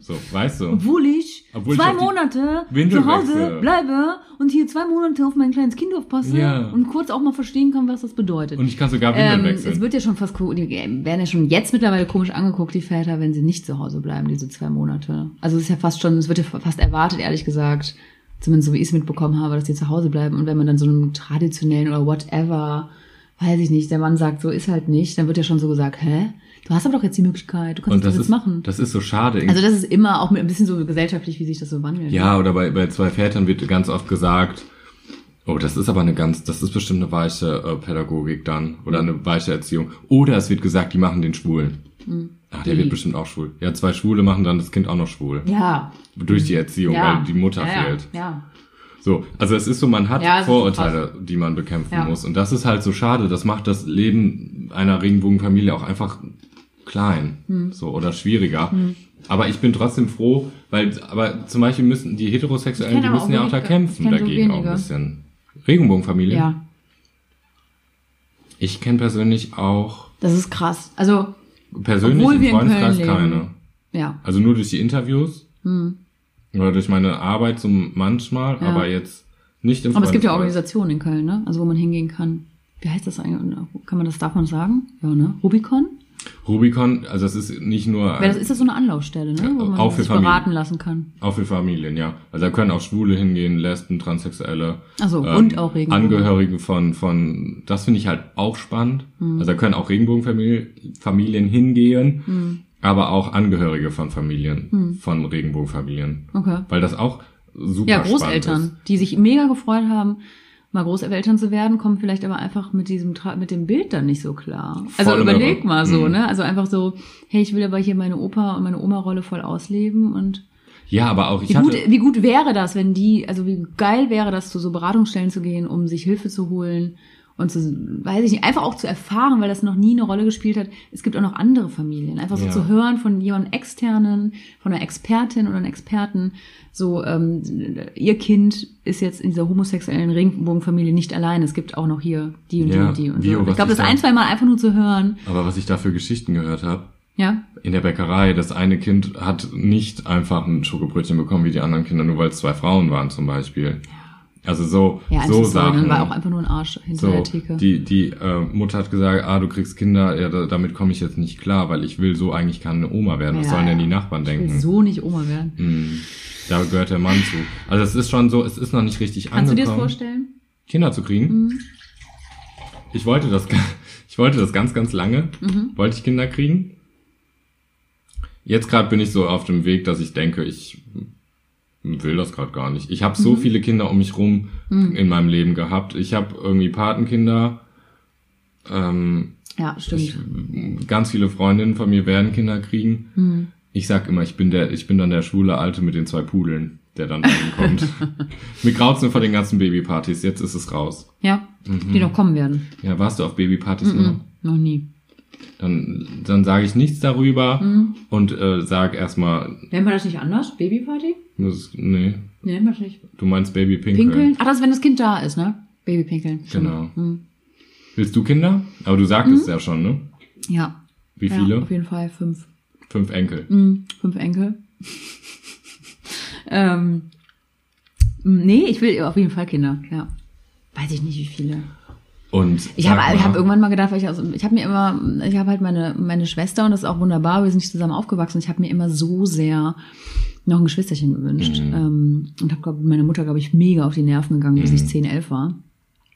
Speaker 3: So, weißt du?
Speaker 2: Obwohl ich
Speaker 3: Obwohl ich
Speaker 2: zwei
Speaker 3: die
Speaker 2: Monate zu Hause bleibe und hier zwei Monate auf mein kleines Kind aufpasse
Speaker 3: Ja.
Speaker 2: und kurz auch mal verstehen kann, was das bedeutet.
Speaker 3: Und ich kann sogar Windeln
Speaker 2: Ähm,
Speaker 3: wechseln.
Speaker 2: es wird ja schon fast, die werden ja schon jetzt mittlerweile komisch angeguckt, die Väter, wenn sie nicht zu Hause bleiben, diese zwei Monate. Also es ist ja fast schon, es wird ja fast erwartet, ehrlich gesagt, zumindest so wie ich es mitbekommen habe, dass die zu Hause bleiben. Und wenn man dann so einem traditionellen oder whatever, weiß ich nicht, der Mann sagt, so ist halt nicht, dann wird ja schon so gesagt, hä? Du hast aber doch jetzt die Möglichkeit, du kannst
Speaker 3: und
Speaker 2: das
Speaker 3: das
Speaker 2: jetzt
Speaker 3: ist,
Speaker 2: machen.
Speaker 3: das ist so schade.
Speaker 2: Also das ist immer auch mit ein bisschen so gesellschaftlich, wie sich das so wandelt.
Speaker 3: Ja, oder bei, bei zwei Vätern wird ganz oft gesagt, oh, das ist aber eine ganz, das ist bestimmt eine weiche äh, Pädagogik dann oder eine weiche Erziehung. Oder es wird gesagt, die machen den Schwulen. Ach, der
Speaker 2: Wie?
Speaker 3: wird bestimmt auch schwul. Ja, zwei Schwule machen dann das Kind auch noch schwul.
Speaker 2: Ja.
Speaker 3: Durch die Erziehung,
Speaker 2: ja.
Speaker 3: weil die Mutter
Speaker 2: ja,
Speaker 3: fehlt.
Speaker 2: Ja.
Speaker 3: So, also es ist so, man hat
Speaker 2: Ja,
Speaker 3: Vorurteile, die man bekämpfen
Speaker 2: Ja.
Speaker 3: muss. Und das ist halt so schade. Das macht das Leben einer Regenbogenfamilie auch einfach klein,
Speaker 2: Hm.
Speaker 3: so oder schwieriger. Aber ich bin trotzdem froh, weil, aber zum Beispiel müssen die Heterosexuellen, die müssen ja auch da kämpfen
Speaker 2: kenn so
Speaker 3: dagegen auch ein bisschen. Regenbogenfamilie.
Speaker 2: Ja.
Speaker 3: Ich kenne persönlich auch
Speaker 2: Das ist krass. Also,
Speaker 3: persönlich im Freundeskreis keine.
Speaker 2: ja.
Speaker 3: Also nur durch die Interviews
Speaker 2: Hm.
Speaker 3: Oder durch meine Arbeit so manchmal,
Speaker 2: Ja.
Speaker 3: aber jetzt nicht im
Speaker 2: Aber es gibt ja. Organisationen in Köln, ne? Also wo man hingehen kann. Wie heißt das eigentlich? Kann man das, darf man sagen? Ja, ne? Rubicon?
Speaker 3: Rubicon, also das ist nicht nur
Speaker 2: Weil das ist das so eine Anlaufstelle, ne? Wo man
Speaker 3: auch für
Speaker 2: sich
Speaker 3: Familien.
Speaker 2: beraten lassen kann.
Speaker 3: Auch für Familien, ja. Also da können auch Schwule hingehen, Lesben, Transsexuelle.
Speaker 2: Ach so, und auch Regenbogen.
Speaker 3: Angehörige von, von, das finde ich halt auch spannend.
Speaker 2: Hm.
Speaker 3: Also da können auch Regenbogenfamilien Familien hingehen,
Speaker 2: Hm.
Speaker 3: Aber auch Angehörige von Familien, von Regenbogenfamilien.
Speaker 2: Okay.
Speaker 3: Weil das auch super
Speaker 2: Ja, Großeltern, die sich mega gefreut haben, mal Großeltern zu werden, kommen vielleicht aber einfach mit diesem mit dem Bild dann nicht so klar. Also
Speaker 3: Voll
Speaker 2: überleg
Speaker 3: irre.
Speaker 2: mal so,
Speaker 3: Mhm.
Speaker 2: ne? Also einfach so, hey, ich will aber hier meine Opa und meine Oma-Rolle voll ausleben und
Speaker 3: Ja, aber auch, ich
Speaker 2: Wie
Speaker 3: hatte,
Speaker 2: gut, wie gut wäre das, wenn die, also wie geil wäre das, zu so Beratungsstellen zu gehen, um sich Hilfe zu holen und zu, weiß ich nicht, einfach auch zu erfahren, weil das noch nie eine Rolle gespielt hat. Es gibt auch noch andere Familien. Einfach so
Speaker 3: Ja.
Speaker 2: zu hören von jemandem externen, von einer Expertin oder einem Experten, so, ähm, ihr Kind ist jetzt in dieser homosexuellen Regenbogenfamilie nicht allein. Es gibt auch noch hier die und die
Speaker 3: Ja,
Speaker 2: und die und so. Ich glaube, das
Speaker 3: da?
Speaker 2: ein, zwei Mal einfach nur zu hören,
Speaker 3: aber was ich da für Geschichten gehört habe,
Speaker 2: ja,
Speaker 3: in der Bäckerei, das eine Kind hat nicht einfach ein Schokobrötchen bekommen wie die anderen Kinder, nur weil es zwei Frauen waren zum Beispiel. Also so,
Speaker 2: ja,
Speaker 3: so
Speaker 2: so,
Speaker 3: Sachen.
Speaker 2: war auch einfach nur ein Arsch hinter
Speaker 3: so,
Speaker 2: der Theke.
Speaker 3: die, die äh, Mutter hat gesagt, ah, du kriegst Kinder, ja, da, damit komme ich jetzt nicht klar, weil ich will so eigentlich keine Oma werden. Was
Speaker 2: Ja,
Speaker 3: sollen denn die Nachbarn
Speaker 2: ich will
Speaker 3: denken?
Speaker 2: so nicht Oma werden.
Speaker 3: Hm, da gehört der Mann zu. Also es ist schon so, es ist noch nicht richtig
Speaker 2: Kannst du dir
Speaker 3: angekommen.
Speaker 2: das vorstellen?
Speaker 3: Kinder zu kriegen. Ich wollte das, ich wollte das ganz, ganz lange. Wollte ich Kinder kriegen. Jetzt gerade bin ich so auf dem Weg, dass ich denke, ich will das gerade gar nicht. Ich habe so viele Kinder um mich rum in meinem Leben gehabt. Ich habe irgendwie Patenkinder. Ähm,
Speaker 2: Ja, stimmt.
Speaker 3: ich, ganz viele Freundinnen von mir werden Kinder kriegen. Ich sag immer, ich bin der, ich bin dann der schwule Alte mit den zwei Pudeln, der dann kommt. Mir graut's nur vor den ganzen Babypartys. Jetzt ist es raus.
Speaker 2: ja,
Speaker 3: Mhm.
Speaker 2: die noch kommen werden.
Speaker 3: Ja, warst du auf Babypartys noch?
Speaker 2: Noch nie.
Speaker 3: Dann, dann sage ich nichts darüber
Speaker 2: Mhm.
Speaker 3: und äh, sag erstmal,
Speaker 2: Nennen wir das nicht anders? Babyparty?
Speaker 3: das- nee,
Speaker 2: Nee, wir das nicht.
Speaker 3: du meinst Baby Pinkeln.
Speaker 2: Ach, das ist, wenn das Kind da ist, ne? Babypinkeln.
Speaker 3: Genau.
Speaker 2: Mhm.
Speaker 3: Willst du Kinder? Aber du sagtest ja schon, ne?
Speaker 2: Ja.
Speaker 3: Wie
Speaker 2: Ja,
Speaker 3: viele?
Speaker 2: auf jeden Fall fünf.
Speaker 3: Fünf Enkel.
Speaker 2: Mhm, fünf Enkel. ähm, nee, ich will auf jeden Fall Kinder, ja. Weiß ich nicht, wie viele.
Speaker 3: Und
Speaker 2: Ich habe hab irgendwann mal gedacht, weil ich, also, ich habe mir immer, ich habe halt meine, meine Schwester und das ist auch wunderbar, wir sind nicht zusammen aufgewachsen. Ich habe mir immer so sehr noch ein Geschwisterchen gewünscht.
Speaker 3: Mhm.
Speaker 2: Ähm, und habe meine Mutter, glaube ich, mega auf die Nerven gegangen, bis
Speaker 3: Mhm.
Speaker 2: ich 10, 11 war.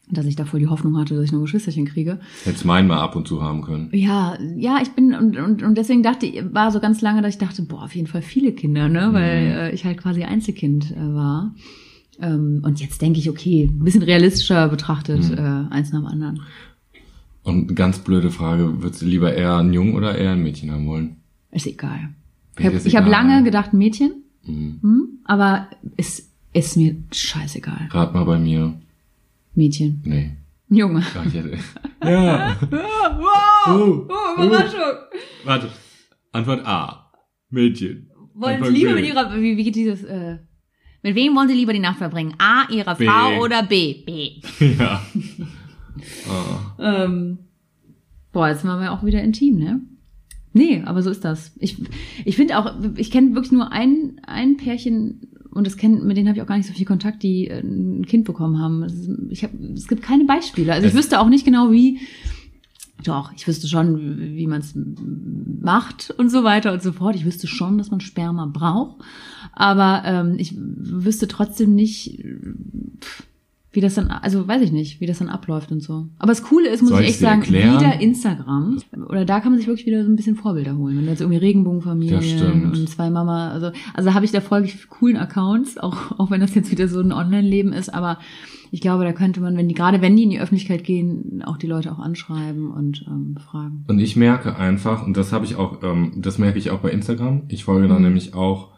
Speaker 2: Dass ich da voll die Hoffnung hatte, dass ich noch ein Geschwisterchen kriege.
Speaker 3: hättest meinen mal ab und zu haben können.
Speaker 2: Ja, ja, ich bin und, und, und deswegen dachte ich, war so ganz lange, dass ich dachte, boah, auf jeden Fall viele Kinder, ne? Weil äh, ich halt quasi Einzelkind äh, war. Ähm, und jetzt denke ich, okay, ein bisschen realistischer betrachtet, äh, eins nach dem anderen.
Speaker 3: Und ganz blöde Frage, würdest du lieber eher einen Jungen oder eher ein Mädchen haben wollen?
Speaker 2: Ist egal. Ich habe hab lange gedacht, ein Mädchen,
Speaker 3: Mhm.
Speaker 2: hm, aber es ist mir scheißegal.
Speaker 3: Rat mal bei mir.
Speaker 2: Mädchen.
Speaker 3: Nee.
Speaker 2: Junge.
Speaker 3: Ja, ja.
Speaker 2: wow!
Speaker 3: Oh, Überraschung. Warte. Antwort A. Mädchen.
Speaker 2: Wollen Sie lieber mit Ihrer, wie, wie geht dieses, äh, mit wem wollen Sie lieber die Nacht verbringen? A, Ihrer
Speaker 3: B.
Speaker 2: Frau oder B? B.
Speaker 3: Ja. Ah.
Speaker 2: Ähm, Boah, jetzt waren wir auch wieder intim, ne? Nee, aber so ist das. Ich, ich finde auch, ich kenne wirklich nur ein, ein Pärchen und das kennt, mit denen habe ich auch gar nicht so viel Kontakt, die äh, ein Kind bekommen haben. Es, ist- ich hab, es gibt keine Beispiele. Also ich
Speaker 3: Es-
Speaker 2: wüsste auch nicht genau, wie. Doch, ich wüsste schon, wie man es macht und so weiter und so fort. Ich wüsste schon, dass man Sperma braucht. Aber ähm, ich wüsste trotzdem nicht, wie das dann, also weiß ich nicht, wie das dann abläuft und so. Aber das Coole ist, muss
Speaker 3: Soll
Speaker 2: ich echt sagen,
Speaker 3: erklären?
Speaker 2: wieder Instagram. Oder da kann man sich wirklich wieder so ein bisschen Vorbilder holen. Wenn du jetzt irgendwie Regenbogenfamilie
Speaker 3: Das stimmt.
Speaker 2: und zwei Mama, also, also habe ich da folge ich coolen Accounts, auch, auch wenn das jetzt wieder so ein Online-Leben ist, aber ich glaube, da könnte man, wenn die, gerade wenn die in die Öffentlichkeit gehen, auch die Leute auch anschreiben und ähm, befragen.
Speaker 3: Und ich merke einfach, und das habe ich auch, ähm, das merke ich auch bei Instagram. Ich folge da
Speaker 2: Mhm.
Speaker 3: nämlich auch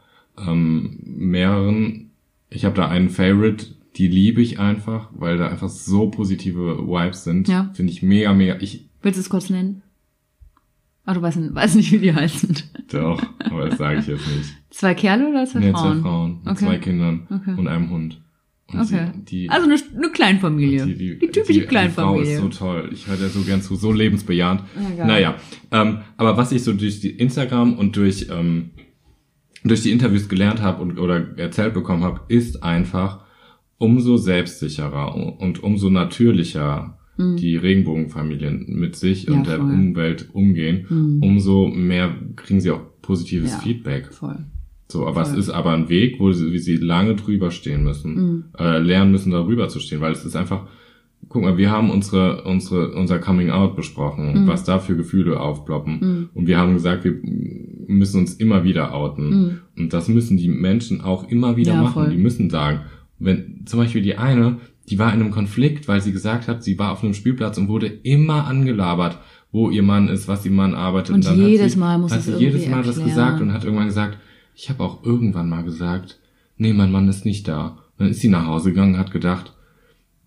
Speaker 3: ähm, mehreren. Ich habe da einen Favorite, die liebe ich einfach, weil da einfach so positive Vibes sind.
Speaker 2: Ja.
Speaker 3: Finde ich mega, mega. Ich
Speaker 2: Willst du es kurz nennen? Ah, du weißt, weißt nicht, wie die heißen.
Speaker 3: doch, aber das sage ich jetzt nicht.
Speaker 2: Zwei Kerle oder zwei
Speaker 3: Nee,
Speaker 2: Frauen?
Speaker 3: zwei Frauen mit
Speaker 2: Okay.
Speaker 3: zwei Kindern
Speaker 2: Okay.
Speaker 3: und einem Hund. Und
Speaker 2: Okay.
Speaker 3: sie, die,
Speaker 2: Also eine, eine Kleinfamilie. Die, typische
Speaker 3: Die Frau
Speaker 2: Kleinfamilie.
Speaker 3: ist so toll. Ich höre der so gern zu, so lebensbejahend.
Speaker 2: Ja, geil.
Speaker 3: naja, ähm, aber was ich so durch die Instagram und durch ähm, durch die Interviews gelernt habe und oder erzählt bekommen habe, ist einfach umso selbstsicherer und umso natürlicher die Regenbogenfamilien mit sich
Speaker 2: Mhm. Ja,
Speaker 3: und der
Speaker 2: voll.
Speaker 3: Umwelt umgehen,
Speaker 2: Mhm.
Speaker 3: umso mehr kriegen sie auch positives
Speaker 2: Ja.
Speaker 3: Feedback.
Speaker 2: Voll.
Speaker 3: So, aber
Speaker 2: Voll.
Speaker 3: es ist aber ein Weg, wo sie, wie sie lange drüber stehen müssen,
Speaker 2: Mhm.
Speaker 3: äh, lernen müssen, darüber zu stehen, weil es ist einfach, guck mal, wir haben unsere, unsere, unser Coming Out besprochen,
Speaker 2: Mhm.
Speaker 3: was da für Gefühle aufploppen.
Speaker 2: Mhm.
Speaker 3: Und wir haben gesagt, wir müssen uns immer wieder outen.
Speaker 2: Mhm.
Speaker 3: Und das müssen die Menschen auch immer wieder
Speaker 2: Ja,
Speaker 3: machen.
Speaker 2: voll.
Speaker 3: Die müssen sagen, wenn zum Beispiel die eine, die war in einem Konflikt, weil sie gesagt hat, sie war auf einem Spielplatz und wurde immer angelabert, wo ihr Mann ist, was ihr Mann arbeitet.
Speaker 2: Und
Speaker 3: dann
Speaker 2: jedes
Speaker 3: hat sie,
Speaker 2: Mal muss
Speaker 3: hat sie jedes Mal das
Speaker 2: erklären.
Speaker 3: gesagt und hat irgendwann gesagt, ich habe auch irgendwann mal gesagt, nee, mein Mann ist nicht da. Und dann ist sie nach Hause gegangen, hat gedacht,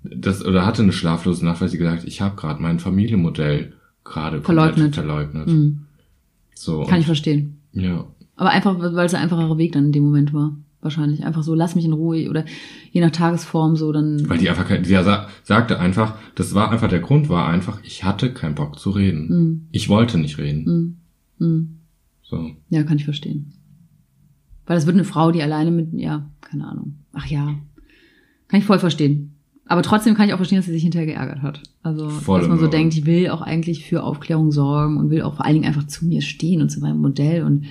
Speaker 3: das oder hatte eine schlaflose Nacht, weil sie gesagt, ich habe gerade mein Familienmodell gerade
Speaker 2: Verleugnet.
Speaker 3: verleugnet.
Speaker 2: Mhm.
Speaker 3: So.
Speaker 2: Kann ich verstehen.
Speaker 3: ja.
Speaker 2: Aber einfach, weil es ein einfacher Weg dann in dem Moment war. Wahrscheinlich. Einfach so, lass mich in Ruhe. Oder je nach Tagesform so, dann.
Speaker 3: Weil die einfach, die sa sagte einfach, das war einfach, der Grund war einfach, ich hatte keinen Bock zu reden.
Speaker 2: Mhm.
Speaker 3: Ich wollte nicht reden.
Speaker 2: Mhm. Mhm.
Speaker 3: So.
Speaker 2: Ja, kann ich verstehen. Weil das wird eine Frau, die alleine mit, ja, keine Ahnung. Ach ja. Kann ich voll verstehen. Aber trotzdem kann ich auch verstehen, dass sie sich hinterher geärgert hat. Also,
Speaker 3: Voll
Speaker 2: dass man so denkt, ich will auch eigentlich für Aufklärung sorgen und will auch vor allen Dingen einfach zu mir stehen und zu meinem Modell und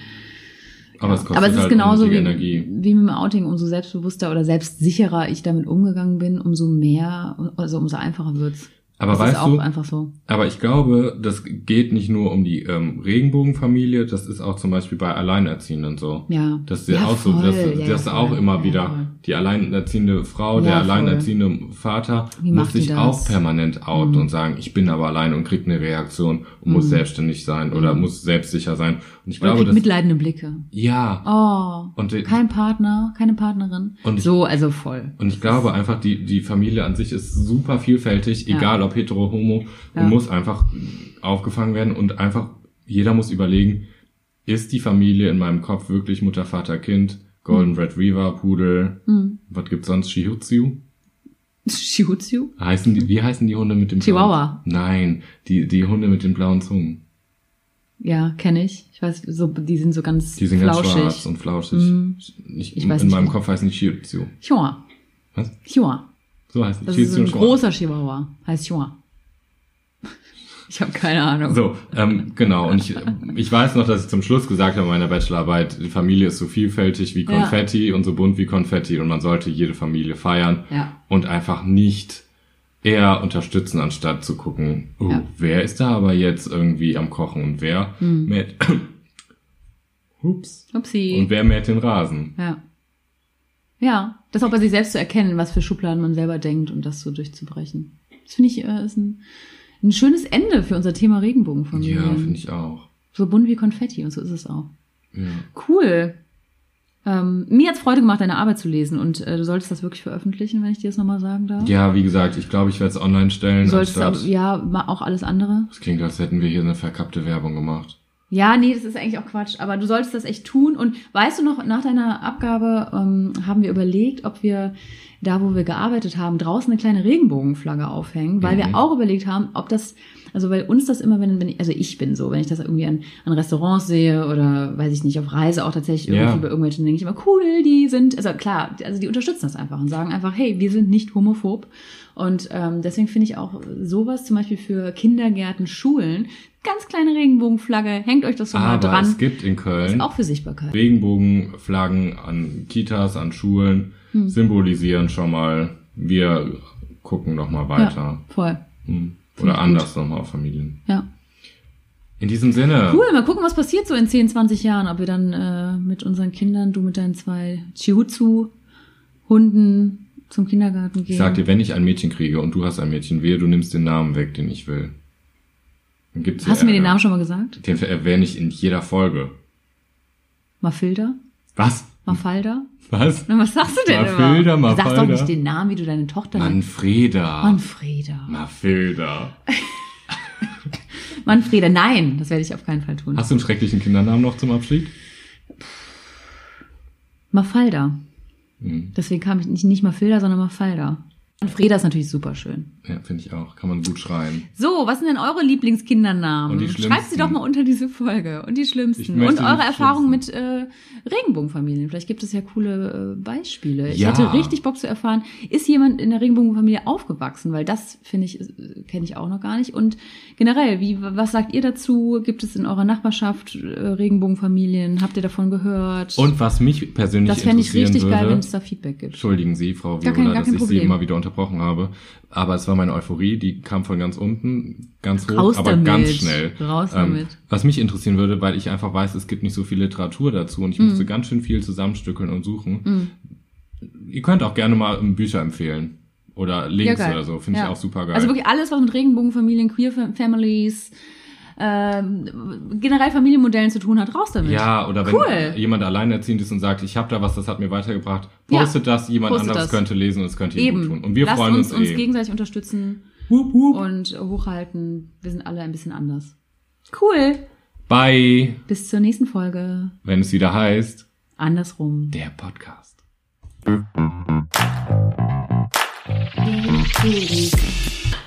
Speaker 3: Aber es kostet
Speaker 2: Aber es ist
Speaker 3: halt
Speaker 2: genauso wie,
Speaker 3: Energie.
Speaker 2: wie mit dem Outing, umso selbstbewusster oder selbstsicherer ich damit umgegangen bin, umso mehr, also umso einfacher wird's.
Speaker 3: Aber
Speaker 2: das
Speaker 3: weißt
Speaker 2: ist auch
Speaker 3: du,
Speaker 2: einfach so.
Speaker 3: aber ich glaube, das geht nicht nur um die ähm, Regenbogenfamilie, das ist auch zum Beispiel bei Alleinerziehenden so.
Speaker 2: Ja.
Speaker 3: Das ist ja,
Speaker 2: Ja,
Speaker 3: auch so,
Speaker 2: voll.
Speaker 3: das,
Speaker 2: Ja,
Speaker 3: das ist
Speaker 2: ja,
Speaker 3: auch
Speaker 2: voll.
Speaker 3: immer wieder die alleinerziehende Frau, der
Speaker 2: voll.
Speaker 3: alleinerziehende Vater
Speaker 2: Wie
Speaker 3: muss sich
Speaker 2: das?
Speaker 3: auch permanent outen
Speaker 2: Mhm.
Speaker 3: und sagen, ich bin aber allein und kriegt eine Reaktion und muss
Speaker 2: Mhm.
Speaker 3: selbstständig sein oder
Speaker 2: Mhm.
Speaker 3: muss selbstsicher sein. Und ich glaube, dass
Speaker 2: mitleidende Blicke.
Speaker 3: ja
Speaker 2: Oh.
Speaker 3: und
Speaker 2: Kein Partner, keine Partnerin.
Speaker 3: Und ich-
Speaker 2: so, also voll.
Speaker 3: Und ich glaube einfach, die, die Familie an sich ist super vielfältig, egal ob hetero, homo,
Speaker 2: Ja.
Speaker 3: und muss einfach aufgefangen werden und einfach, jeder muss überlegen, ist die Familie in meinem Kopf wirklich Mutter, Vater, Kind, Golden Retriever, Pudel,
Speaker 2: Hm.
Speaker 3: was gibt's sonst, Shih-Tzu?
Speaker 2: Shihuzu?
Speaker 3: Heißen die, wie heißen die Hunde mit dem
Speaker 2: Chihuahua.
Speaker 3: blauen? Nein, die, die Hunde mit den blauen Zungen.
Speaker 2: Ja, kenne ich. Ich weiß, so, die sind so ganz
Speaker 3: Die sind ganz
Speaker 2: flauschig.
Speaker 3: schwarz und flauschig.
Speaker 2: Mhm.
Speaker 3: Ich,
Speaker 2: Ich weiß
Speaker 3: in
Speaker 2: nicht,
Speaker 3: meinem Kopf heißen die Shih-Tzu.
Speaker 2: Chihuahua.
Speaker 3: Was?
Speaker 2: Chihuahua.
Speaker 3: So die.
Speaker 2: Das ist ein
Speaker 3: Chihuahua.
Speaker 2: großer Chihuahua. Heißt Chihuahua. Ich habe keine Ahnung.
Speaker 3: So, ähm, genau. Und ich, ich weiß noch, dass ich zum Schluss gesagt habe in meiner Bachelorarbeit, die Familie ist so vielfältig wie
Speaker 2: Ja.
Speaker 3: Konfetti und so bunt wie Konfetti und man sollte jede Familie feiern
Speaker 2: Ja.
Speaker 3: und einfach nicht eher unterstützen, anstatt zu gucken, oh,
Speaker 2: Ja.
Speaker 3: wer ist da aber jetzt irgendwie am Kochen und wer
Speaker 2: Hm.
Speaker 3: mäht, Ups.
Speaker 2: Upsi.
Speaker 3: Und wer mäht den Rasen?
Speaker 2: Ja. Ja, das auch bei sich selbst zu erkennen, was für Schubladen man selber denkt und das so durchzubrechen. Das finde ich äh, ist ein, ein schönes Ende für unser Thema Regenbogenfamilie.
Speaker 3: Ja, finde ich auch.
Speaker 2: So bunt wie Konfetti und so ist es auch.
Speaker 3: Ja.
Speaker 2: Cool. Ähm, mir hat's Freude gemacht, deine Arbeit zu lesen und äh, du solltest das wirklich veröffentlichen, wenn ich dir das nochmal sagen darf.
Speaker 3: ja, wie gesagt, ich glaube, ich werde es online stellen.
Speaker 2: Du solltest auch, ja, auch alles andere.
Speaker 3: Das klingt, als hätten wir hier eine verkappte Werbung gemacht.
Speaker 2: Ja, nee, das ist eigentlich auch Quatsch. Aber du solltest das echt tun. Und weißt du noch, nach deiner Abgabe ähm, haben wir überlegt, ob wir da, wo wir gearbeitet haben, draußen eine kleine Regenbogenflagge aufhängen, weil
Speaker 3: Mhm.
Speaker 2: wir auch überlegt haben, ob das, also weil uns das immer, wenn, wenn ich, also ich bin so, wenn ich das irgendwie an, an Restaurants sehe oder weiß ich nicht, auf Reise auch tatsächlich irgendwie
Speaker 3: Ja.
Speaker 2: bei irgendwelchen, denke ich immer, cool, die sind, also klar, also die unterstützen das einfach und sagen einfach, hey, wir sind nicht homophob. Und ähm, deswegen finde ich auch sowas zum Beispiel für Kindergärten, Schulen, ganz kleine Regenbogenflagge, hängt euch das so mal dran.
Speaker 3: es gibt in
Speaker 2: ist
Speaker 3: Köln
Speaker 2: auch für Sichtbarkeit.
Speaker 3: Regenbogenflaggen an Kitas, an Schulen,
Speaker 2: Hm.
Speaker 3: symbolisieren schon mal, wir gucken noch mal weiter.
Speaker 2: Ja, voll.
Speaker 3: Hm. Oder
Speaker 2: gut.
Speaker 3: anders nochmal auf Familien.
Speaker 2: Ja.
Speaker 3: In diesem Sinne.
Speaker 2: Cool, mal gucken, was passiert so in 10, 20 Jahren, ob wir dann äh, mit unseren Kindern, du mit deinen zwei Chihuzu-Hunden zum Kindergarten gehen.
Speaker 3: Ich sag dir, wenn ich ein Mädchen kriege und du hast ein Mädchen, wehe, du nimmst den Namen weg, den ich will. Dann gibt's
Speaker 2: Hast du mir den. Namen schon mal gesagt?
Speaker 3: Den erwähne ich in jeder Folge.
Speaker 2: Mafilda?
Speaker 3: Was?
Speaker 2: Mafalda?
Speaker 3: Was?
Speaker 2: Na, was sagst du denn
Speaker 3: Mafilda,
Speaker 2: immer? Du sagst doch
Speaker 3: Mafalda.
Speaker 2: nicht den Namen, wie du deine Tochter.
Speaker 3: Manfreda.
Speaker 2: Manfreda.
Speaker 3: Mafilda.
Speaker 2: Manfreda, nein, das werde ich auf keinen Fall tun.
Speaker 3: Hast du einen schrecklichen Kindernamen noch zum Abschied?
Speaker 2: Mafalda.
Speaker 3: Hm.
Speaker 2: Deswegen kam ich nicht, nicht Mafilda, sondern Mafalda. Manfreda ist natürlich super schön.
Speaker 3: Ja, finde ich auch. Kann man gut schreien.
Speaker 2: So, was sind denn eure Lieblingskindernamen?
Speaker 3: Und die
Speaker 2: Schreibt sie
Speaker 3: schlimmsten.
Speaker 2: doch mal unter diese Folge. Und die
Speaker 3: Ich
Speaker 2: schlimmsten. Und eure Erfahrungen mit äh, Regenbogenfamilien. Vielleicht gibt es ja coole äh, Beispiele. Ich
Speaker 3: Ja.
Speaker 2: hätte richtig Bock zu erfahren, ist jemand in der Regenbogenfamilie aufgewachsen? Weil das, finde ich, äh, kenne ich auch noch gar nicht. Und generell, wie, was sagt ihr dazu? Gibt es in eurer Nachbarschaft äh, Regenbogenfamilien? Habt ihr davon gehört?
Speaker 3: Und was mich persönlich
Speaker 2: das fände ich
Speaker 3: interessieren
Speaker 2: richtig
Speaker 3: würde,
Speaker 2: geil, wenn es da Feedback gibt.
Speaker 3: Entschuldigen Sie, Frau
Speaker 2: Gar
Speaker 3: Viola,
Speaker 2: kein- gar
Speaker 3: dass
Speaker 2: kein
Speaker 3: ich Sie immer wieder unterbrochen habe. Aber es war meine Euphorie, die kam von ganz unten, ganz hoch,
Speaker 2: Raus
Speaker 3: aber
Speaker 2: damit.
Speaker 3: ganz schnell.
Speaker 2: Raus
Speaker 3: Ähm,
Speaker 2: damit.
Speaker 3: was mich interessieren würde, weil ich einfach weiß, es gibt nicht so viel Literatur dazu und ich
Speaker 2: Mhm.
Speaker 3: musste ganz schön viel zusammenstückeln und suchen. Ihr könnt auch gerne mal ähm, Bücher empfehlen. Oder Links
Speaker 2: geil.
Speaker 3: oder so. Finde
Speaker 2: Ja.
Speaker 3: ich auch super geil.
Speaker 2: Also wirklich alles, was mit Regenbogenfamilien, Queer Fam- Families, ähm, generell Familienmodellen zu tun hat, raus damit.
Speaker 3: ja, oder wenn
Speaker 2: Cool.
Speaker 3: jemand alleinerziehend ist und sagt, ich habe da was, das hat mir weitergebracht,
Speaker 2: Ja.
Speaker 3: postet das, jemand
Speaker 2: Postet
Speaker 3: anderes
Speaker 2: das.
Speaker 3: könnte lesen und es könnte ihm
Speaker 2: Eben.
Speaker 3: gut tun. Und wir
Speaker 2: Lasst
Speaker 3: freuen
Speaker 2: uns,
Speaker 3: uns,
Speaker 2: uns
Speaker 3: eh.
Speaker 2: gegenseitig unterstützen
Speaker 3: Hup, hup.
Speaker 2: und hochhalten. Wir sind alle ein bisschen anders. Cool.
Speaker 3: Bye,
Speaker 2: Bis zur nächsten Folge.
Speaker 3: wenn es wieder heißt,
Speaker 2: Andersrum.
Speaker 3: der Podcast.